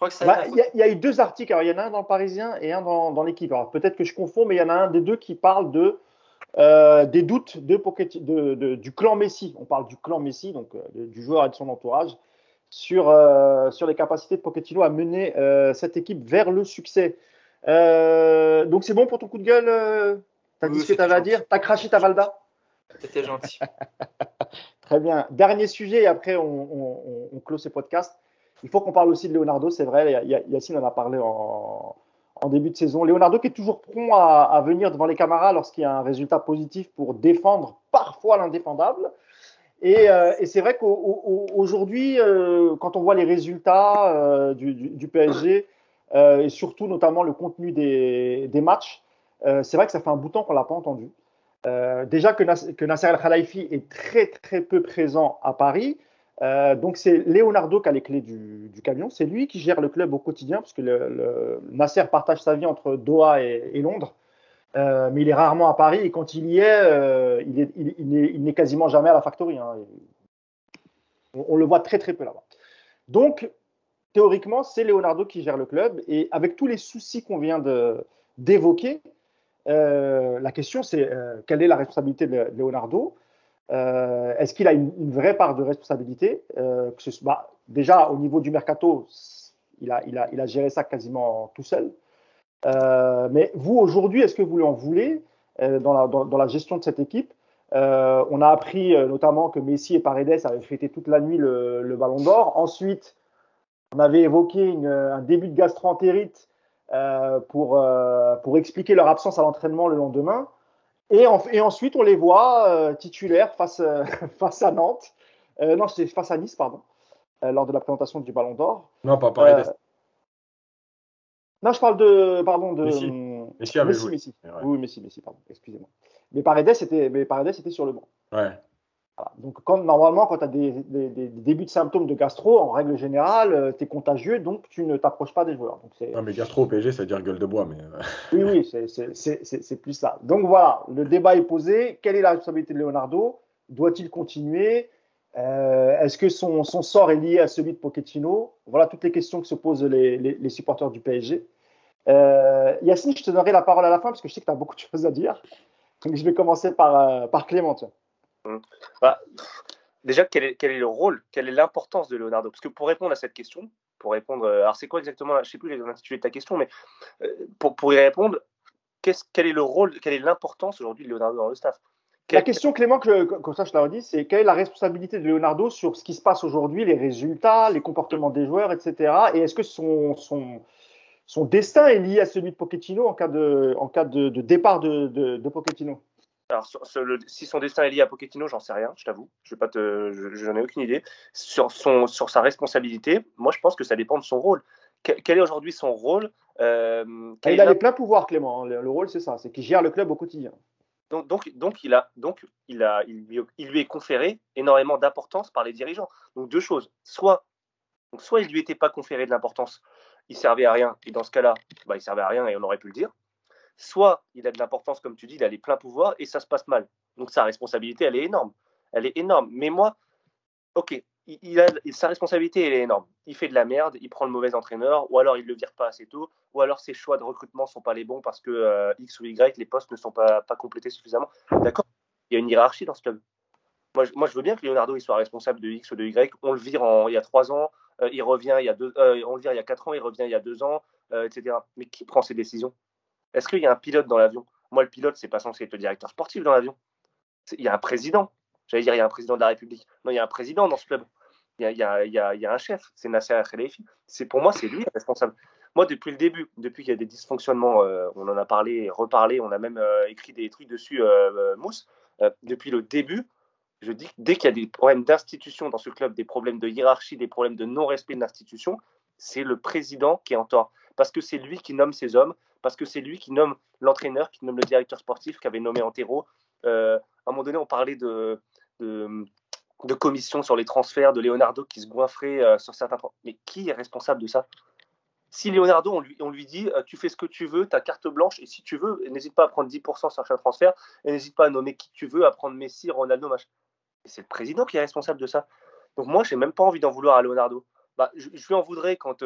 Bah, il y, a eu deux articles. il y en a un dans le Parisien et un dans, l'équipe. Alors peut-être que je confonds, mais il y en a un des deux qui parle de euh, des doutes de, de, du clan Messi. On parle du clan Messi, donc euh, du joueur et de son entourage, sur, euh, sur les capacités de Pochettino à mener cette équipe vers le succès. Donc c'est bon pour ton coup de gueule T'as dit ce que tu avais à dire? T'as craché ta Valda? C'était gentil. Très bien. Dernier sujet, et après on, on, close ce podcast. Il faut qu'on parle aussi de Leonardo, c'est vrai. Yacine en a parlé en, début de saison. Leonardo qui est toujours prompt à, venir devant les camarades lorsqu'il y a un résultat positif pour défendre parfois l'indéfendable. Et, euh, c'est vrai qu'aujourd'hui, euh, quand on voit les résultats euh, du, PSG, et surtout notamment le contenu des, matchs, c'est vrai que ça fait un bout de temps qu'on ne l'a pas entendu. Euh, déjà que, Nasser El Khalifi est très très peu présent à Paris. Euh, donc c'est Leonardo qui a les clés du, camion. C'est lui qui gère le club au quotidien, parce que le, Nasser partage sa vie entre Doha et, Londres. Euh, mais il est rarement à Paris et quand il y est, il, n'est quasiment jamais à la factory. Hein. On, on, le voit très très peu là-bas. Donc théoriquement, c'est Leonardo qui gère le club et avec tous les soucis qu'on vient d'évoquer, euh, la question, c'est euh, quelle est la responsabilité de Leonardo? Euh, Est-ce qu'il a une, vraie part de responsabilité? Bah, Déjà, au niveau du mercato, il a, il, a, il a, géré ça quasiment tout seul. mais vous, aujourd'hui, est-ce que vous lui en voulez dans la, dans, la, gestion de cette équipe? On a appris notamment que Messi et Paredes avaient fêté toute la nuit le Ballon d'Or. Ensuite, on avait évoqué une, un début de gastroentérite euh, pour, euh, pour expliquer leur absence à l'entraînement le lendemain. Et, et ensuite, on les voit euh, titulaires face, face à Nantes. non, c'était face à Nice, pardon, lors de la présentation du Ballon d'Or. Non, pas Paredes. non, je parle de. Pardon, de. Messi, Messi, Messi, Messi. Oui, Messi, Messi, pardon, excusez-moi. Mais Paredes était, mais Paredes était sur le banc. Ouais. Donc, quand, normalement, quand tu as des, débuts de symptômes de gastro, en règle générale, euh, tu es contagieux, donc tu ne t'approches pas des joueurs. Donc, non, mais gastro au PSG, ça veut dire gueule de bois. Mais... Euh. oui, oui, c'est plus ça. Donc voilà, le débat est posé. Quelle est la responsabilité de Leonardo? Doit-il continuer? Euh, Est-ce que son, sort est lié à celui de Pochettino? Voilà toutes les questions que se posent les, supporters du PSG. Yacine, je te donnerai la parole à la fin parce que je sais que tu as beaucoup de choses à dire. Donc je vais commencer par, par Clément. Mmh. Bah, déjà, quel est, quel est, le rôle, quelle est l'importance de Leonardo? Parce que pour répondre à cette question, pour répondre, euh, alors c'est quoi exactement, je ne sais plus l'intitulé de ta question, mais euh, pour, pour y répondre, quel est le rôle, quelle est l'importance aujourd'hui de Leonardo dans le staff? La question, Clément, que, comme ça je l'ai redit, c'est quelle est la responsabilité de Leonardo sur ce qui se passe aujourd'hui, les résultats, les comportements des joueurs, etc. Et est-ce que son, son, son, destin est lié à celui de Pochettino en cas de, en cas de, départ de, de, de Pochettino? Alors, si son destin est lié à Pochettino, j'en sais rien, je t'avoue. Je j'en ai aucune idée. Sur, son, sur sa responsabilité, moi, je pense que ça dépend de son rôle. Quel, est aujourd'hui son rôle euh, Il a les pleins pouvoirs, Clément. Hein. Le, rôle, c'est ça, c'est qu'il gère le club au quotidien. Donc, donc, donc, il, a, donc il, a, il, lui, est conféré énormément d'importance par les dirigeants. Donc, deux choses. Soit, donc, soit il lui était pas conféré de l'importance, il servait à rien, et dans ce cas-là, bah, il servait à rien et on aurait pu le dire soit il a de l'importance, comme tu dis, il a les pleins pouvoirs et ça se passe mal. Donc sa responsabilité, elle est énorme. Elle est énorme. Mais moi, ok, il a, sa responsabilité, elle est énorme. Il fait de la merde, il prend le mauvais entraîneur, ou alors il le vire pas assez tôt, ou alors ses choix de recrutement sont pas les bons parce que euh, X ou Y, les postes ne sont pas, pas complétés suffisamment. D'accord Il y a une hiérarchie dans ce club. Moi je, moi, je veux bien que Leonardo soit responsable de X ou de Y. On le vire il y a trois ans, euh, il revient il y a deux, euh, on le vire il y a quatre ans, il revient il y a deux ans, etc. Mais qui prend ces décisions? Est-ce qu'il y a un pilote dans l'avion? Moi, le pilote, c'est pas censé être le directeur sportif dans l'avion. Il y a un président. J'allais dire, il y a un président de la République. Non, il y a un président dans ce club. Il y a, un chef. C'est Nasser Al-Khelaifi. C'est pour moi, c'est lui le responsable. Moi, depuis le début, depuis qu'il y a des dysfonctionnements, euh, on en a parlé, reparlé, on a même euh, écrit des trucs dessus, euh, Mousse. depuis le début, je dis que dès qu'il y a des problèmes d'institution dans ce club, des problèmes de hiérarchie, des problèmes de non-respect de l'institution, c'est le président qui est en tort. Parce que c'est lui qui nomme ses hommes, parce que c'est lui qui nomme l'entraîneur, qui nomme le directeur sportif, qui avait nommé Antero. Euh, à un moment donné, on parlait de, de, commission sur les transferts, de Leonardo qui se goinfrait euh, sur certains. Mais qui est responsable de ça? Si Leonardo, on lui, dit euh, tu fais ce que tu veux, ta carte blanche, et si tu veux, n'hésite pas à prendre 10% sur chaque transfert, et n'hésite pas à nommer qui tu veux, à prendre Messi, Ronaldo, machin. c'est le président qui est responsable de ça. Donc moi, j'ai même pas envie d'en vouloir à Leonardo. Bah, je, lui en voudrais quand,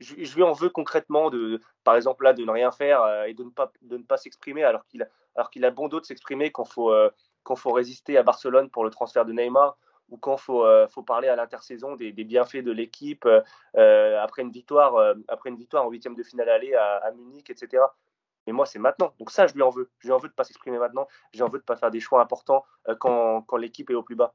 je, lui en veux concrètement, de, par exemple, là, de ne rien faire euh, et de ne pas, de ne pas s'exprimer alors qu'il a bon dos de s'exprimer quand faut, euh, quand faut résister à Barcelone pour le transfert de Neymar ou quand faut, euh, faut parler à l'intersaison des, bienfaits de l'équipe après, une victoire, après une victoire en huitième de finale aller à, Munich, etc. Mais moi, c'est maintenant. Donc ça, je lui en veux. Je lui en veux de ne pas s'exprimer maintenant. Je lui en veux de ne pas faire des choix importants quand l'équipe est au plus bas.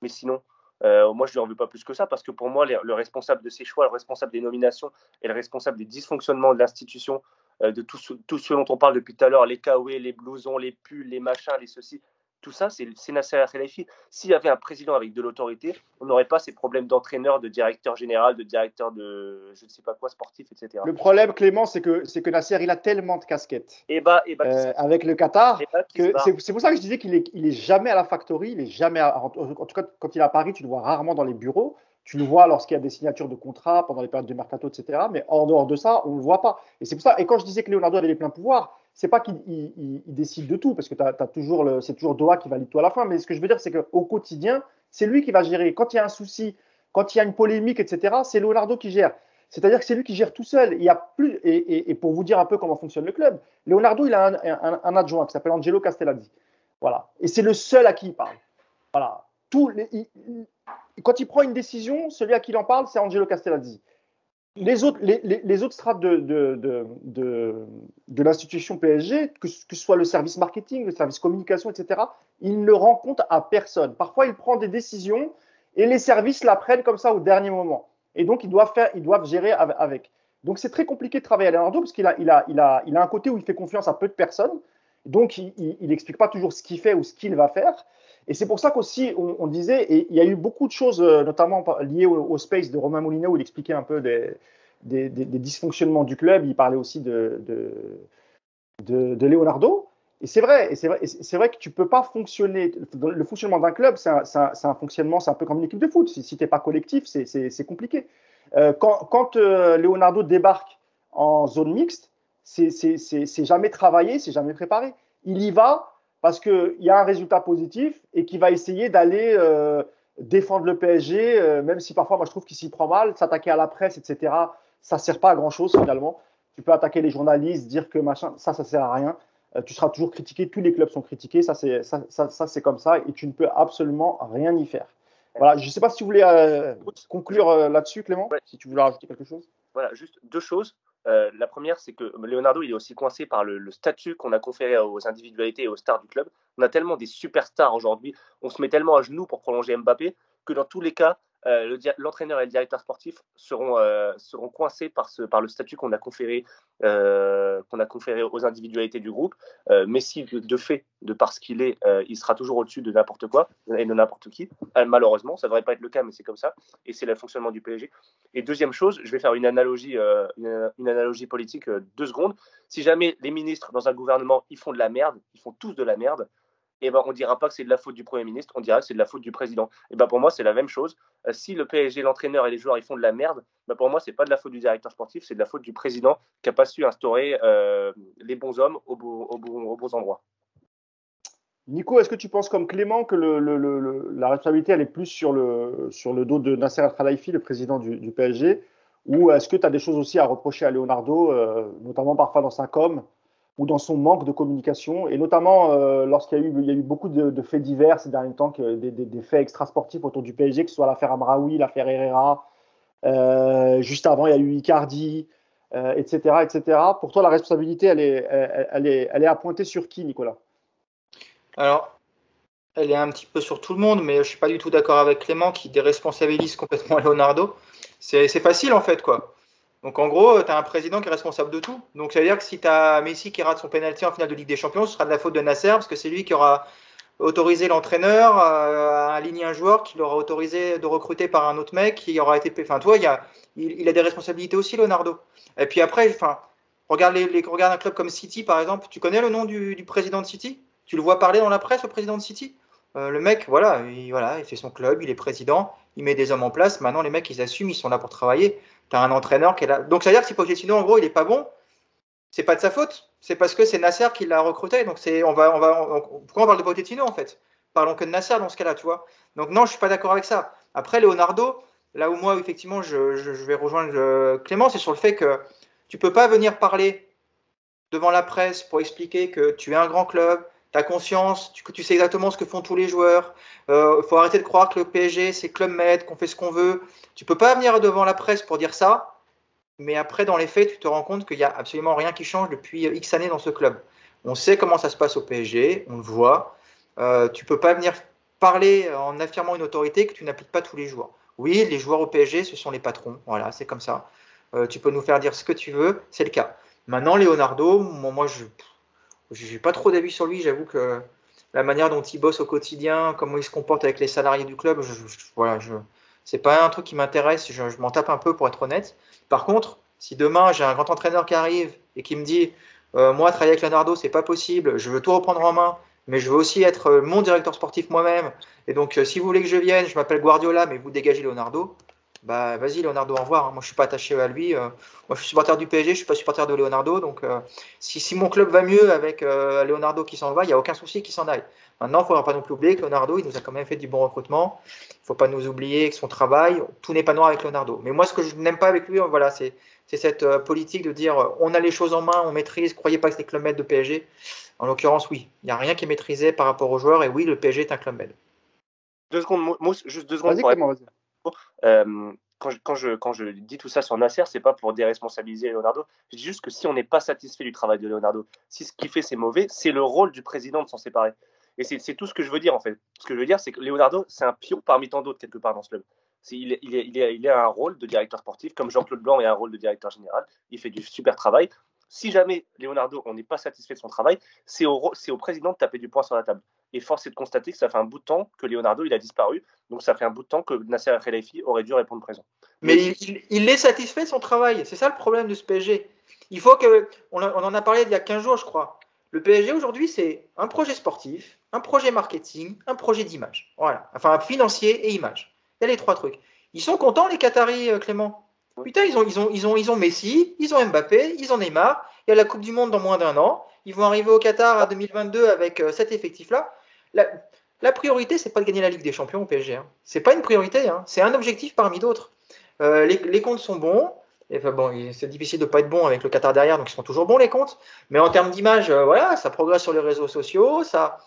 Mais sinon, euh, moi, je ne lui en veux pas plus que ça parce que pour moi, le responsable de ses choix, le responsable des nominations et le responsable des dysfonctionnements de l'institution, euh, de tout ce, tout ce dont on parle depuis tout à l'heure, les KOE, les blousons, les pulls, les machins, les ceci, tout ça, c'est Nasser Al-Khelaifi. S'il y avait un président avec de l'autorité, on n'aurait pas ces problèmes d'entraîneur, de directeur général, de directeur de je ne sais pas quoi, sportif, etc. Le problème, Clément, c'est que, que Nasser, il a tellement de casquettes et bah, et bah, euh, avec le Qatar que c'est pour ça que je disais qu'il est, il est jamais à la factory, il est jamais, en, tout cas, quand il est à Paris, tu le vois rarement dans les bureaux. Tu le vois lorsqu'il y a des signatures de contrats pendant les périodes de mercato, etc. Mais en dehors de ça, on ne le voit pas. Et c'est pour ça. Et quand je disais que Leonardo avait les pleins pouvoirs, c'est pas qu'il décide de tout, parce que as, toujours c'est toujours Doha qui valide tout à la fin. Mais ce que je veux dire, c'est qu'au quotidien, c'est lui qui va gérer. Quand il y a un souci, quand il y a une polémique, etc., c'est Leonardo qui gère. C'est-à-dire que c'est lui qui gère tout seul. Il y a plus, et, pour vous dire un peu comment fonctionne le club, Leonardo, il a un, adjoint qui s'appelle Angelo Castellazzi. Voilà. Et c'est le seul à qui il parle. Voilà. Tout quand il prend une décision, celui à qui il en parle, c'est Angelo Castellazzi les autres, les, autres strates de, l'institution PSG, que, ce soit le service marketing, le service communication, etc., ils ne rend compte à personne. Parfois, il prend des décisions et les services la prennent comme ça au dernier moment. Et donc, ils doivent, ils doivent gérer avec. Donc c'est très compliqué de travailler à Leonardo parce qu'il a, il il il a un côté où il fait confiance à peu de personnes. Donc il n'explique pas toujours ce qu'il fait ou ce qu'il va faire. Et c'est pour ça qu'aussi on, disait, et il y a eu beaucoup de choses, euh, notamment liées au, space de Romain Molino, où il expliquait un peu des, dysfonctionnements du club. Il parlait aussi de, de, Leonardo. Et c'est vrai, c'est vrai, vrai que tu peux pas fonctionner. Le fonctionnement d'un club, c'est un, fonctionnement, c'est un peu comme une équipe de foot. Si, si tu n'es pas collectif, c'est compliqué. Euh, quand, quand euh, Leonardo débarque en zone mixte, c'est jamais travaillé, c'est jamais préparé. Il y va parce qu'il y a un résultat positif et qu'il va essayer d'aller euh, défendre le PSG, euh, même si parfois, moi, je trouve qu'il s'y prend mal, s'attaquer à la presse, etc. Ça sert pas à grand chose finalement. Tu peux attaquer les journalistes, dire que machin, ça, ça sert à rien. Euh, tu seras toujours critiqué, tous les clubs sont critiqués, ça c'est ça, ça, c'est comme ça et tu ne peux absolument rien y faire. Voilà, je ne sais pas si tu voulais euh, conclure là-dessus, Clément, si tu voulais rajouter quelque chose. Voilà, juste deux choses. La première, c'est que Leonardo, il est aussi coincé par le, statut qu'on a conféré aux individualités et aux stars du club. On a tellement des superstars aujourd'hui, on se met tellement à genoux pour prolonger Mbappé que dans tous les cas, euh, l'entraîneur et le directeur sportif seront, euh, seront coincés par, ce, par le statut qu'on a, conféré, euh, qu'on a conféré aux individualités du groupe. Messi, de fait, de parce qu'il est, il sera toujours au-dessus de n'importe quoi et de n'importe qui. malheureusement, ça ne devrait pas être le cas, mais c'est comme ça. Et c'est le fonctionnement du PSG. Et deuxième chose, je vais faire une analogie, une, une, analogie politique, deux secondes. Si jamais les ministres dans un gouvernement, ils font de la merde, ils font tous de la merde, et eh ben, on dira pas que c'est de la faute du Premier ministre, on dira que c'est de la faute du président. Et ben, pour moi, c'est la même chose. Euh, si le PSG, l'entraîneur et les joueurs ils font de la merde, ben, pour moi, c'est pas de la faute du directeur sportif, c'est de la faute du président qui n'a pas su instaurer euh, les bons hommes au, bons endroits. Nico, est-ce que tu penses comme Clément que la responsabilité elle est plus sur le, sur le dos de Nasser Al-Khelaifi, le président du, PSG, ou est-ce que tu as des choses aussi à reprocher à Leonardo, euh, notamment parfois dans sa com ou dans son manque de communication, et notamment euh, lorsqu'il y, a eu, y a eu beaucoup de, faits divers ces derniers temps, des, faits extrasportifs autour du PSG, que ce soit l'affaire Amraoui, l'affaire Herrera, euh, juste avant il y a eu Icardi, etc., euh, etc. Pour toi, la responsabilité, elle est, elle, est, elle est à pointer sur qui, Nicolas? Alors, elle est un petit peu sur tout le monde, mais je suis pas du tout d'accord avec Clément qui déresponsabilise complètement Leonardo. C'est facile en fait, quoi. Donc en gros, tu as un président qui est responsable de tout. Donc ça veut dire que si tu as Messi qui rate son pénalty en finale de Ligue des Champions, ce sera de la faute de Nasser parce que c'est lui qui aura autorisé l'entraîneur à aligner un joueur, qui l'aura autorisé de recruter par un autre mec, qui aura été. Enfin, toi, il, a, il, a des responsabilités aussi, Leonardo. Et puis après, enfin, regarde un club comme City, par exemple. Tu connais le nom du, président de City? Tu le vois parler dans la presse, le président de City? Euh, Le mec, voilà il, voilà, il fait son club, il est président, il met des hommes en place. Maintenant, les mecs, ils assument, ils sont là pour travailler tu un entraîneur qui est là. Donc, ça veut dire que si Pochettino, en gros, il est pas bon, c'est pas de sa faute. C'est parce que c'est Nasser qui l'a recruté. Donc, c'est, on va, on va, pourquoi on parle de Pochettino, en fait? Parlons que de Nasser dans ce cas-là, tu vois. Donc, non, je suis pas d'accord avec ça. Après, Leonardo, là où moi, effectivement, je, vais rejoindre euh, Clément, c'est sur le fait que tu peux pas venir parler devant la presse pour expliquer que tu es un grand club, tu conscience, tu, sais exactement ce que font tous les joueurs. Il euh, faut arrêter de croire que le PSG, c'est Club Med, qu'on fait ce qu'on veut. Tu peux pas venir devant la presse pour dire ça, mais après, dans les faits, tu te rends compte qu'il n'y a absolument rien qui change depuis X années dans ce club. On sait comment ça se passe au PSG, on le voit. Euh, tu peux pas venir parler en affirmant une autorité que tu n'appliques pas tous les jours. Oui, les joueurs au PSG, ce sont les patrons. Voilà, c'est comme ça. Euh, tu peux nous faire dire ce que tu veux, c'est le cas. Maintenant, Leonardo, moi, je j'ai pas trop d'avis sur lui. J'avoue que la manière dont il bosse au quotidien, comment il se comporte avec les salariés du club, je, voilà, c'est pas un truc qui m'intéresse. Je, m'en tape un peu pour être honnête. Par contre, si demain j'ai un grand entraîneur qui arrive et qui me dit, euh, moi travailler avec Leonardo c'est pas possible, je veux tout reprendre en main, mais je veux aussi être mon directeur sportif moi-même. Et donc, euh, si vous voulez que je vienne, je m'appelle Guardiola, mais vous dégagez Leonardo bah vas-y Leonardo, au revoir. Hein. Moi je suis pas attaché à lui. Euh. moi je suis supporter du PSG, je suis pas supporter de Leonardo. Donc euh, si, si, mon club va mieux avec euh, Leonardo qui s'en va, il n'y a aucun souci qu'il s'en aille. Maintenant, il ne faudra pas non plus oublier que Leonardo, il nous a quand même fait du bon recrutement. Il ne faut pas nous oublier que son travail, tout n'est pas noir avec Leonardo. Mais moi ce que je n'aime pas avec lui, voilà, c'est cette politique de dire on a les choses en main, on maîtrise, croyez pas que c'est club med de PSG. En l'occurrence, oui, il n'y a rien qui est maîtrisé par rapport aux joueurs et oui, le PSG est un club med. Deux secondes, juste deux secondes. Pour euh, quand, je, quand, je, dis tout ça sur Nasser, c'est pas pour déresponsabiliser Leonardo. Je dis juste que si on n'est pas satisfait du travail de Leonardo, si ce qu'il fait c'est mauvais, c'est le rôle du président de s'en séparer. Et c'est tout ce que je veux dire en fait. Ce que je veux dire, c'est que Leonardo, c'est un pion parmi tant d'autres quelque part dans ce club. il, a un rôle de directeur sportif, comme Jean-Claude Blanc a un rôle de directeur général. Il fait du super travail. Si jamais Leonardo, on n'est pas satisfait de son travail, c'est au, président de taper du poing sur la table. Et force est de constater que ça fait un bout de temps que Leonardo il a disparu. Donc ça fait un bout de temps que Nasser Al-Khelaifi aurait dû répondre présent. Mais il, est satisfait de son travail. C'est ça le problème de ce PSG. Il faut que. On, en a parlé il y a 15 jours, je crois. Le PSG aujourd'hui, c'est un projet sportif, un projet marketing, un projet d'image. Voilà. Enfin, financier et image. Il y a les trois trucs. Ils sont contents, les Qataris, euh, Clément? Putain, ils ont, ils, ont, ils, ont, ils ont Messi, ils ont Mbappé, ils ont Neymar. Il y a la Coupe du Monde dans moins d'un an. Ils vont arriver au Qatar à 2022 avec euh, cet effectif-là. La, priorité, c'est pas de gagner la Ligue des Champions au PSG. Hein. C'est pas une priorité. Hein. C'est un objectif parmi d'autres. Euh, les, comptes sont bons. Bon, c'est difficile de pas être bon avec le Qatar derrière, donc ils sont toujours bons les comptes. Mais en termes d'image, euh, voilà, ça progresse sur les réseaux sociaux, ça.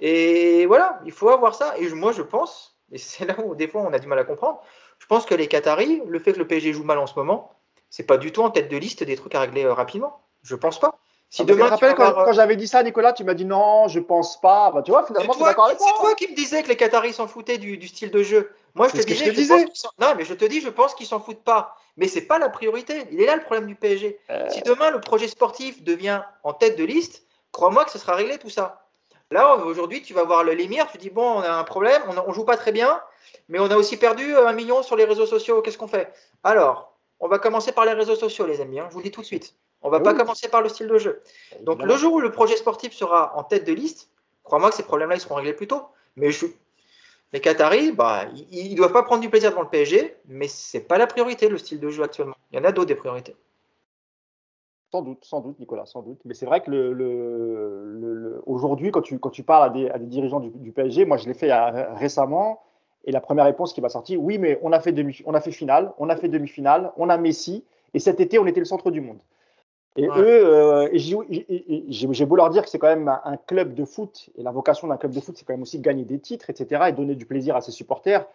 Et voilà, il faut avoir ça. Et moi, je pense, et c'est là où des fois on a du mal à comprendre, je pense que les Qataris, le fait que le PSG joue mal en ce moment, c'est pas du tout en tête de liste des trucs à régler euh, rapidement. Je pense pas. Si ah, demain, tu rappelles quand, quand j'avais dit ça, Nicolas, tu m'as dit non, je pense pas. Bah, tu vois, finalement, c'est toi, toi qui me disais que les Qataris s'en foutaient du, du, style de jeu. Moi, je te, disais, je non, mais je te dis, je pense qu'ils s'en foutent pas. Mais c'est pas la priorité. Il est là le problème du PSG. Euh. Si demain le projet sportif devient en tête de liste, crois-moi que ce sera réglé tout ça. Là, aujourd'hui, tu vas voir le Lémire, tu dis bon, on a un problème, on, on joue pas très bien, mais on a aussi perdu un million sur les réseaux sociaux. Qu'est-ce qu'on fait? Alors, on va commencer par les réseaux sociaux, les amis. Hein, je vous le dis tout de suite. On va pas commencer par le style de jeu. Donc, le jour où le projet sportif sera en tête de liste, crois-moi que ces problèmes-là, ils seront réglés plus tôt. Mais les Qataris, bah, ils ne doivent pas prendre du plaisir devant le PSG, mais c'est pas la priorité, le style de jeu actuellement. Il y en a d'autres des priorités. Sans doute, sans doute, Nicolas, sans doute. Mais c'est vrai que le, aujourd'hui, quand tu, quand tu parles à des, dirigeants du, du, PSG, moi je l'ai fait euh, récemment, et la première réponse qui m'a sorti, oui, mais on a fait demi, on a fait finale, on a fait demi-finale, on a Messi, et cet été, on était le centre du monde. Et eux, euh, j'ai beau leur dire que c'est quand même un, club de foot, et la vocation d'un club de foot, c'est quand même aussi gagner des titres, etc., et donner du plaisir à ses supporters.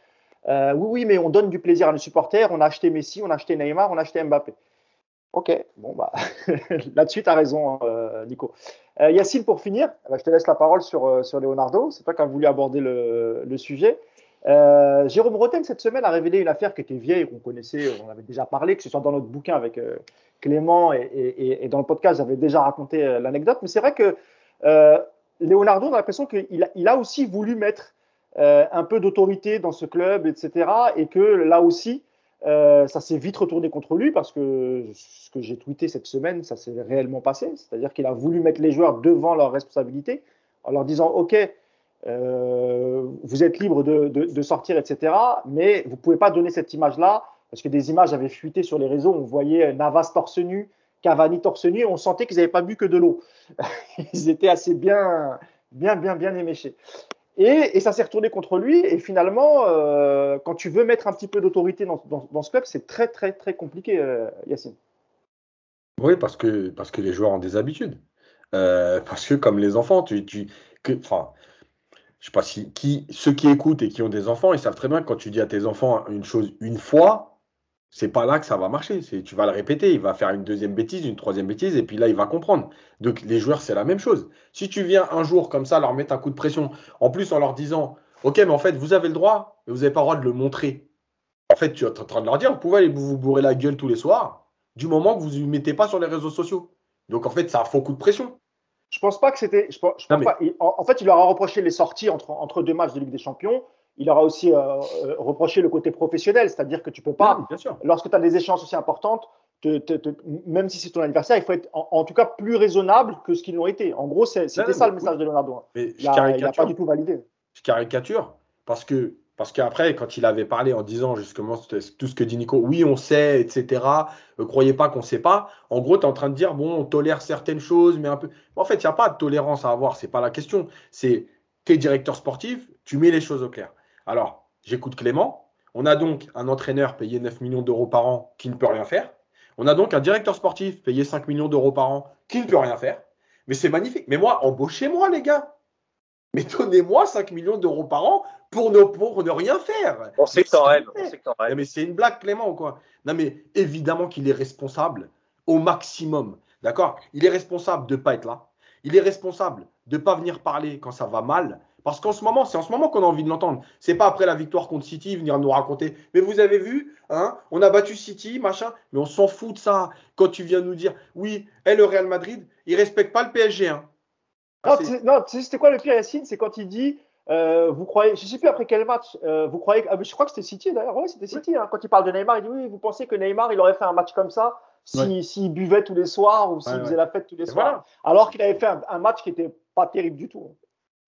Euh, oui, oui, mais on donne du plaisir à nos supporters. On a acheté Messi, on a acheté Neymar, on a acheté Mbappé. Ok, bon, bah, là-dessus, tu as raison, euh, Nico. Yacine, pour finir, bah, je te laisse la parole sur, sur Leonardo. C'est toi qui as voulu aborder le, le sujet. Euh, Jérôme Roten, cette semaine, a révélé une affaire qui était vieille, qu'on connaissait, on avait déjà parlé, que ce soit dans notre bouquin avec euh, Clément et, dans le podcast, j'avais déjà raconté euh, l'anecdote. Mais c'est vrai que Leonardo, on a l'impression qu'il a, a aussi voulu mettre un peu d'autorité dans ce club, etc. Et que là aussi, ça s'est vite retourné contre lui parce que ce que j'ai tweeté cette semaine, ça s'est réellement passé. C'est-à-dire qu'il a voulu mettre les joueurs devant leurs responsabilités en leur disant OK, euh, vous êtes libre de, sortir, etc. Mais vous pouvez pas donner cette image-là, parce que des images avaient fuité sur les réseaux. On voyait Navas torse nu, Cavani torse nu, on sentait qu'ils n'avaient pas bu que de l'eau. Ils étaient assez bien, bien, bien, bien éméchés. Et, et ça s'est retourné contre lui. Et finalement, euh, quand tu veux mettre un petit peu d'autorité dans, ce club, c'est très, très, très compliqué, euh, Yacine. Oui, parce que, parce que les joueurs ont des habitudes. Parce que comme les enfants, tu, tu, que, je sais pas si ceux qui écoutent et qui ont des enfants, ils savent très bien que quand tu dis à tes enfants une chose une fois, c'est pas là que ça va marcher. C'est, tu vas le répéter, il va faire une deuxième bêtise, une troisième bêtise, et puis là, il va comprendre. Donc, les joueurs, c'est la même chose. Si tu viens un jour comme ça, leur mettre un coup de pression, en plus en leur disant, OK, mais en fait, vous avez le droit, mais vous n'avez pas le droit de le montrer. En fait, tu es en train de leur dire, vous pouvez aller vous bourrer la gueule tous les soirs, du moment que vous ne mettez pas sur les réseaux sociaux. Donc, en fait, a un faux coup de pression. Je pense pas que c'était. Je, pense, pas, en, fait, il leur a reproché les sorties entre, entre deux matchs de Ligue des Champions. Il leur a aussi euh, euh, reproché le côté professionnel, c'est-à-dire que tu peux pas, bien sûr. lorsque tu as des échanges aussi importantes, te, te, même si c'est ton anniversaire, il faut être en, tout cas plus raisonnable que ce qu'ils l'ont été. En gros, c'était ça le message de Leonardo. Mais il n'a pas du tout validé. Je caricature parce que parce qu'après, quand il avait parlé en disant justement tout ce que dit Nico, oui, on sait, etc., ne croyez pas qu'on ne sait pas, en gros, tu es en train de dire, bon, on tolère certaines choses, mais un peu. En fait, il n'y a pas de tolérance à avoir, c'est pas la question. C'est, tu es directeur sportif, tu mets les choses au clair. Alors, j'écoute Clément. On a donc un entraîneur payé 9 millions d'euros par an qui ne peut rien faire. On a donc un directeur sportif payé 5 millions d'euros par an qui ne peut rien faire. Mais c'est magnifique. Mais moi, embauchez-moi, les gars. Mais donnez-moi 5 millions d'euros par an pour ne, pour ne rien faire. On sait que t'en rêves. Mais c'est une blague, Clément, ou quoi? Non, mais évidemment qu'il est responsable au maximum. D'accord? Il est responsable de ne pas être là. Il est responsable de ne pas venir parler quand ça va mal. Parce qu'en ce moment, c'est en ce moment qu'on a envie de l'entendre. C'est pas après la victoire contre City venir nous raconter. Mais vous avez vu, hein, on a battu City, machin. Mais on s'en fout de ça. Quand tu viens nous dire, oui, et le Real Madrid, il respecte pas le PSG. Hein. Non, ah, c'était quoi le pire, Yacine? C'est quand il dit, euh, vous croyez, je sais plus après quel match, euh, vous croyez, ah, je crois que c'était City d'ailleurs. Oui, c'était City. Hein. quand il parle de Neymar, il dit, oui, vous pensez que Neymar, il aurait fait un match comme ça s'il buvait tous les soirs ou s'il faisait la fête tous les soirs. Alors qu'il avait fait un, un match qui était pas terrible du tout.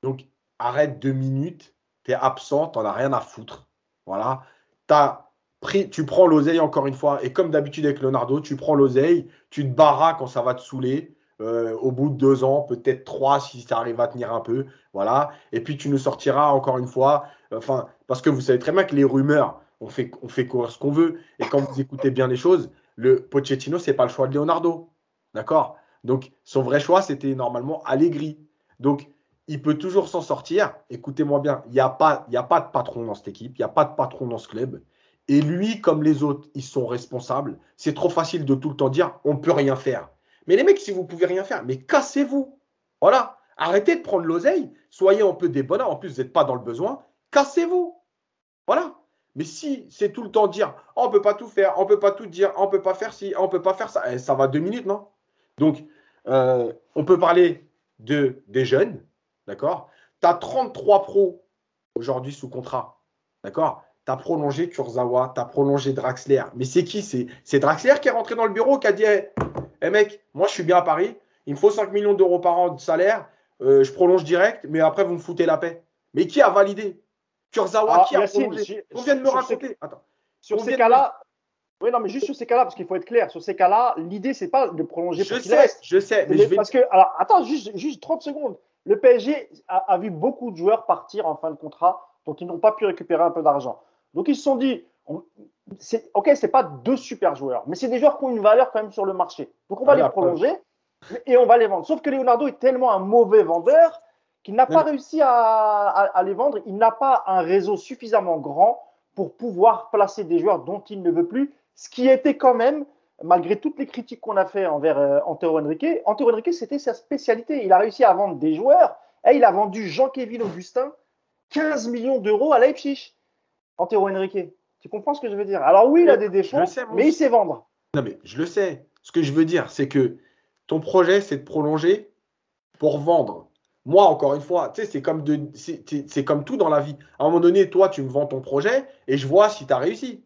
Donc, arrête deux minutes, tu es absent, t'en as rien à foutre. Voilà. As pris, tu prends l'oseille encore une fois, et comme d'habitude avec Leonardo, tu prends l'oseille, tu te barras quand ça va te saouler. Euh, au bout de deux ans, peut-être trois si ça arrive à tenir un peu. Voilà. Et puis tu nous sortiras encore une fois. Enfin, parce que vous savez très bien que les rumeurs, on fait, on fait courir ce qu'on veut. Et quand vous écoutez bien les choses, le Pochettino, c'est pas le choix de Leonardo. D'accord? Donc, son vrai choix, c'était normalement Allegri. Donc, il peut toujours s'en sortir. Écoutez-moi bien, il n'y a, pas, a pas de patron dans cette équipe, il n'y a pas de patron dans ce club. Et lui, comme les autres, ils sont responsables. C'est trop facile de tout le temps dire on ne peut rien faire. Mais les mecs, si vous pouvez rien faire, mais cassez-vous. Voilà. Arrêtez de prendre l'oseille. Soyez un peu des bonheurs. En plus, vous n'êtes pas dans le besoin. Cassez-vous. Voilà. Mais si c'est tout le temps dire on ne peut pas tout faire, on ne peut pas tout dire, on ne peut pas faire ci, on ne peut pas faire ça, eh, ça va deux minutes, non? Donc, euh, on peut parler de, des jeunes, D'accord? Tu as 33 pros aujourd'hui sous contrat. D'accord? Tu as prolongé Kurzawa, tu as prolongé Draxler. Mais c'est qui? C'est Draxler qui est rentré dans le bureau qui a dit Hey, mec, moi je suis bien à Paris, il me faut 5 millions d'euros par an de salaire, euh, je prolonge direct, mais après vous me foutez la paix. Mais qui a validé? Kurzawa, ah, qui a prolongé? On vient de me raconter. Attends. Sur ces cas-là, oui, non, mais juste sur ces cas-là, parce qu'il faut être clair, sur ces cas-là, l'idée, c'est pas de prolonger je sais, Je sais, mais je vais... Parce que, alors, attends, juste, juste 30 secondes. Le PSG a, vu beaucoup de joueurs partir en fin de contrat dont ils n'ont pas pu récupérer un peu d'argent. Donc ils se sont dit, ok, c'est pas deux super joueurs, mais c'est des joueurs qui ont une valeur quand même sur le marché. Donc on va les prolonger et on va les vendre. Sauf que Leonardo est tellement un mauvais vendeur qu'il n'a pas réussi à, les vendre. Il n'a pas un réseau suffisamment grand pour pouvoir placer des joueurs dont il ne veut plus, ce qui était quand même malgré toutes les critiques qu'on a fait envers euh, Antero Henrique, Antero Henrique, c'était sa spécialité. Il a réussi à vendre des joueurs. Et il a vendu Jean-Kévin Augustin 15 millions d'euros à Leipzig. Antero Henrique. Tu comprends ce que je veux dire? Alors oui, il a des défauts, mais il sait vendre. Non, mais je le sais. Ce que je veux dire, c'est que ton projet, c'est de prolonger pour vendre. Moi, encore une fois, tu sais, c'est comme, c'est comme tout dans la vie. À un moment donné, toi, tu me vends ton projet et je vois si tu as réussi.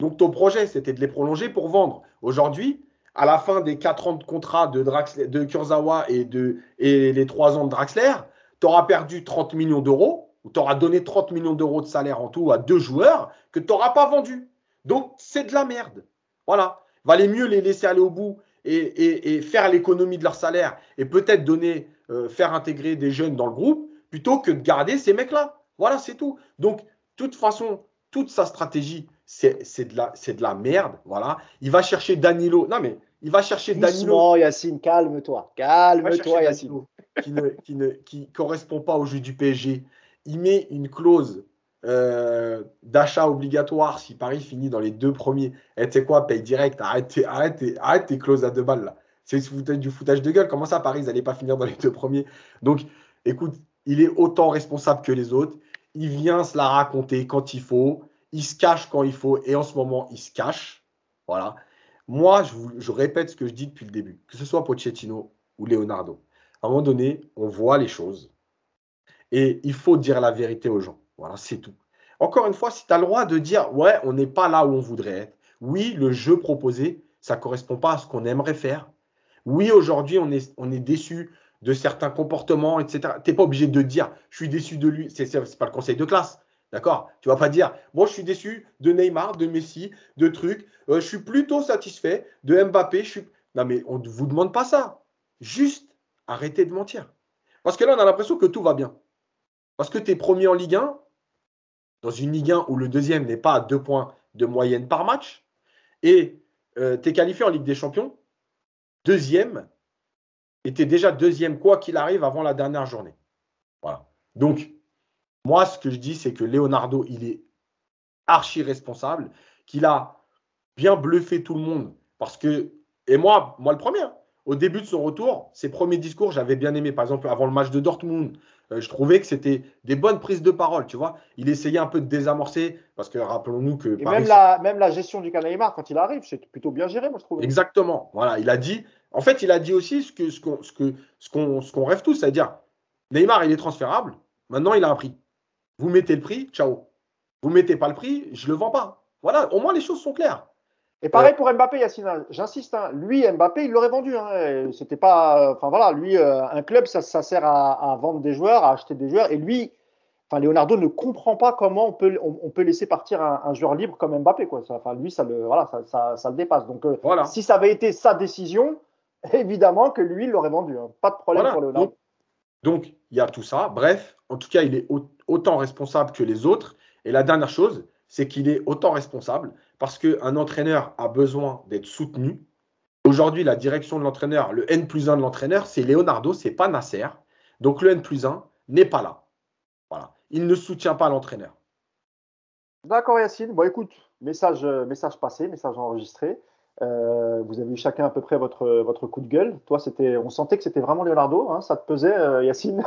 Donc ton projet, c'était de les prolonger pour vendre. Aujourd'hui, à la fin des 4 ans de contrat de, Draxler, de Kurzawa et, de, et les 3 ans de Draxler, tu auras perdu 30 millions d'euros, ou tu auras donné 30 millions d'euros de salaire en tout à deux joueurs que tu n'auras pas vendus. Donc c'est de la merde. Voilà. Valait mieux les laisser aller au bout et, faire l'économie de leur salaire et peut-être donner, euh, faire intégrer des jeunes dans le groupe plutôt que de garder ces mecs-là. Voilà, c'est tout. Donc, de toute façon, toute sa stratégie, c'est de, la, de la merde. Voilà. Il va chercher Danilo. Non, mais il va chercher Danilo. Yacine, calme-toi. Calme-toi, Yacine. Qui ne, qui ne qui correspond pas au jeu du PSG. Il met une clause euh, d'achat obligatoire si Paris finit dans les deux premiers. Et tu sais quoi, paye direct. Arrête, arrête, arrête tes clauses à deux balles là. C'est du foutage de gueule. Comment ça, Paris, ils n'allaient pas finir dans les deux premiers? Donc, écoute, il est autant responsable que les autres. Il vient se la raconter quand il faut il se cache quand il faut et en ce moment, il se cache. Voilà. Moi, je, répète ce que je dis depuis le début, que ce soit Pochettino ou Leonardo. À un moment donné, on voit les choses et il faut dire la vérité aux gens. Voilà, c'est tout. Encore une fois, si tu as le droit de dire, ouais, on n'est pas là où on voudrait être. Oui, le jeu proposé, ça ne correspond pas à ce qu'on aimerait faire. Oui, aujourd'hui, on est, on est déçu de certains comportements, etc. Tu n'es pas obligé de dire, je suis déçu de lui. Ce n'est pas le conseil de classe. D'accord? Tu vas pas dire, bon, je suis déçu de Neymar, de Messi, de trucs. Euh, je suis plutôt satisfait de Mbappé. Je suis... Non, mais on ne vous demande pas ça. Juste arrêtez de mentir. Parce que là, on a l'impression que tout va bien. Parce que tu es premier en Ligue 1, dans une Ligue 1 où le deuxième n'est pas à deux points de moyenne par match, et euh, tu es qualifié en Ligue des Champions, deuxième, et tu es déjà deuxième quoi qu'il arrive avant la dernière journée. Voilà. Donc, moi, ce que je dis, c'est que Leonardo, il est archi responsable, qu'il a bien bluffé tout le monde. Parce que, et moi, moi le premier, hein. au début de son retour, ses premiers discours, j'avais bien aimé. Par exemple, avant le match de Dortmund, je trouvais que c'était des bonnes prises de parole, tu vois. Il essayait un peu de désamorcer, parce que rappelons-nous que. Et même, la, même la gestion du Canaïmar, quand il arrive, c'est plutôt bien géré, moi, je trouve. Exactement. Voilà, il a dit. En fait, il a dit aussi ce qu'on ce qu'on ce que, ce qu'on ce qu'on rêve tous, c'est-à-dire Neymar, il est transférable. Maintenant, il a un prix. Vous mettez le prix, ciao. Vous mettez pas le prix, je le vends pas. Voilà, au moins les choses sont claires. Et pareil pour Mbappé, Yacine. Hein. J'insiste, hein. lui, Mbappé, il l'aurait vendu. Hein. C'était pas, enfin voilà, lui, euh, un club, ça, ça sert à, à, vendre des joueurs, à acheter des joueurs. Et lui, enfin Leonardo ne comprend pas comment on peut, on, peut laisser partir un, un, joueur libre comme Mbappé, quoi. Enfin lui, ça le, voilà, ça, ça, ça le dépasse. Donc euh, voilà. si ça avait été sa décision, évidemment que lui, il l'aurait vendu. Hein. Pas de problème voilà. pour Leonardo. Donc il y a tout ça. Bref, en tout cas, il est autant responsable que les autres. Et la dernière chose, c'est qu'il est autant responsable parce qu'un entraîneur a besoin d'être soutenu. Aujourd'hui, la direction de l'entraîneur, le N plus 1 de l'entraîneur, c'est Leonardo, c'est pas Nasser. Donc le N plus 1 n'est pas là. Voilà. Il ne soutient pas l'entraîneur. D'accord, Yacine. Bon, écoute, message, message passé, message enregistré. Euh, vous avez eu chacun à peu près votre, votre coup de gueule. Toi, c'était, on sentait que c'était vraiment Leonardo. Hein, ça te pesait, euh, Yacine?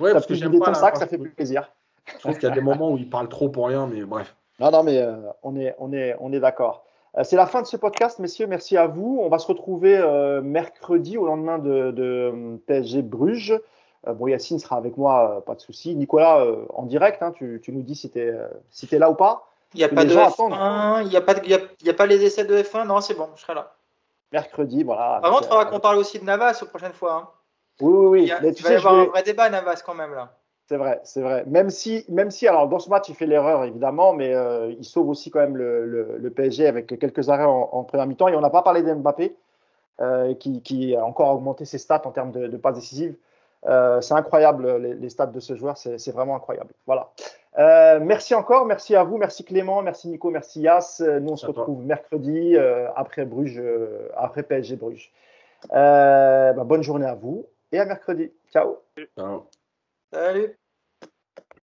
Oui, parce que j'aime pas. sac, ça fait plus plaisir. Je trouve qu'il y a des moments où il parle trop pour rien, mais bref. Non, non, mais euh, on est, on est, on est d'accord. Euh, c'est la fin de ce podcast, messieurs. Merci à vous. On va se retrouver euh, mercredi au lendemain de, de PSG Bruges. Bon, Yacine sera avec moi, pas de souci. Nicolas, en direct, hein, tu, tu, nous dis si tu es, si es, là ou pas. Il n'y a, pas de F1, il n'y a, pas y a, y a pas les essais de F1. Non, c'est bon, je serai là. Mercredi, voilà. Par contre, il faudra qu'on parle aussi de Navas la prochaine fois. Hein. Oui, oui, oui. Il, y a, mais tu va y avoir vais... un vrai débat, Navas, quand même, là. C'est vrai, c'est vrai. Même si, même si, alors dans ce match, il fait l'erreur évidemment, mais euh, il sauve aussi quand même le, le, le PSG avec quelques arrêts en, en première mi-temps. Et on n'a pas parlé d'Mbappé, euh, qui, qui, a encore augmenté ses stats en termes de, de passes décisives. Euh, c'est incroyable les, les, stats de ce joueur, c'est vraiment incroyable. Voilà. Merci encore, merci à vous, merci Clément, merci Nico, merci Yas. Nous on se retrouve mercredi après Bruges, après PSG Bruges. Bah, bonne journée à vous et à mercredi. Ciao. Ciao. Salut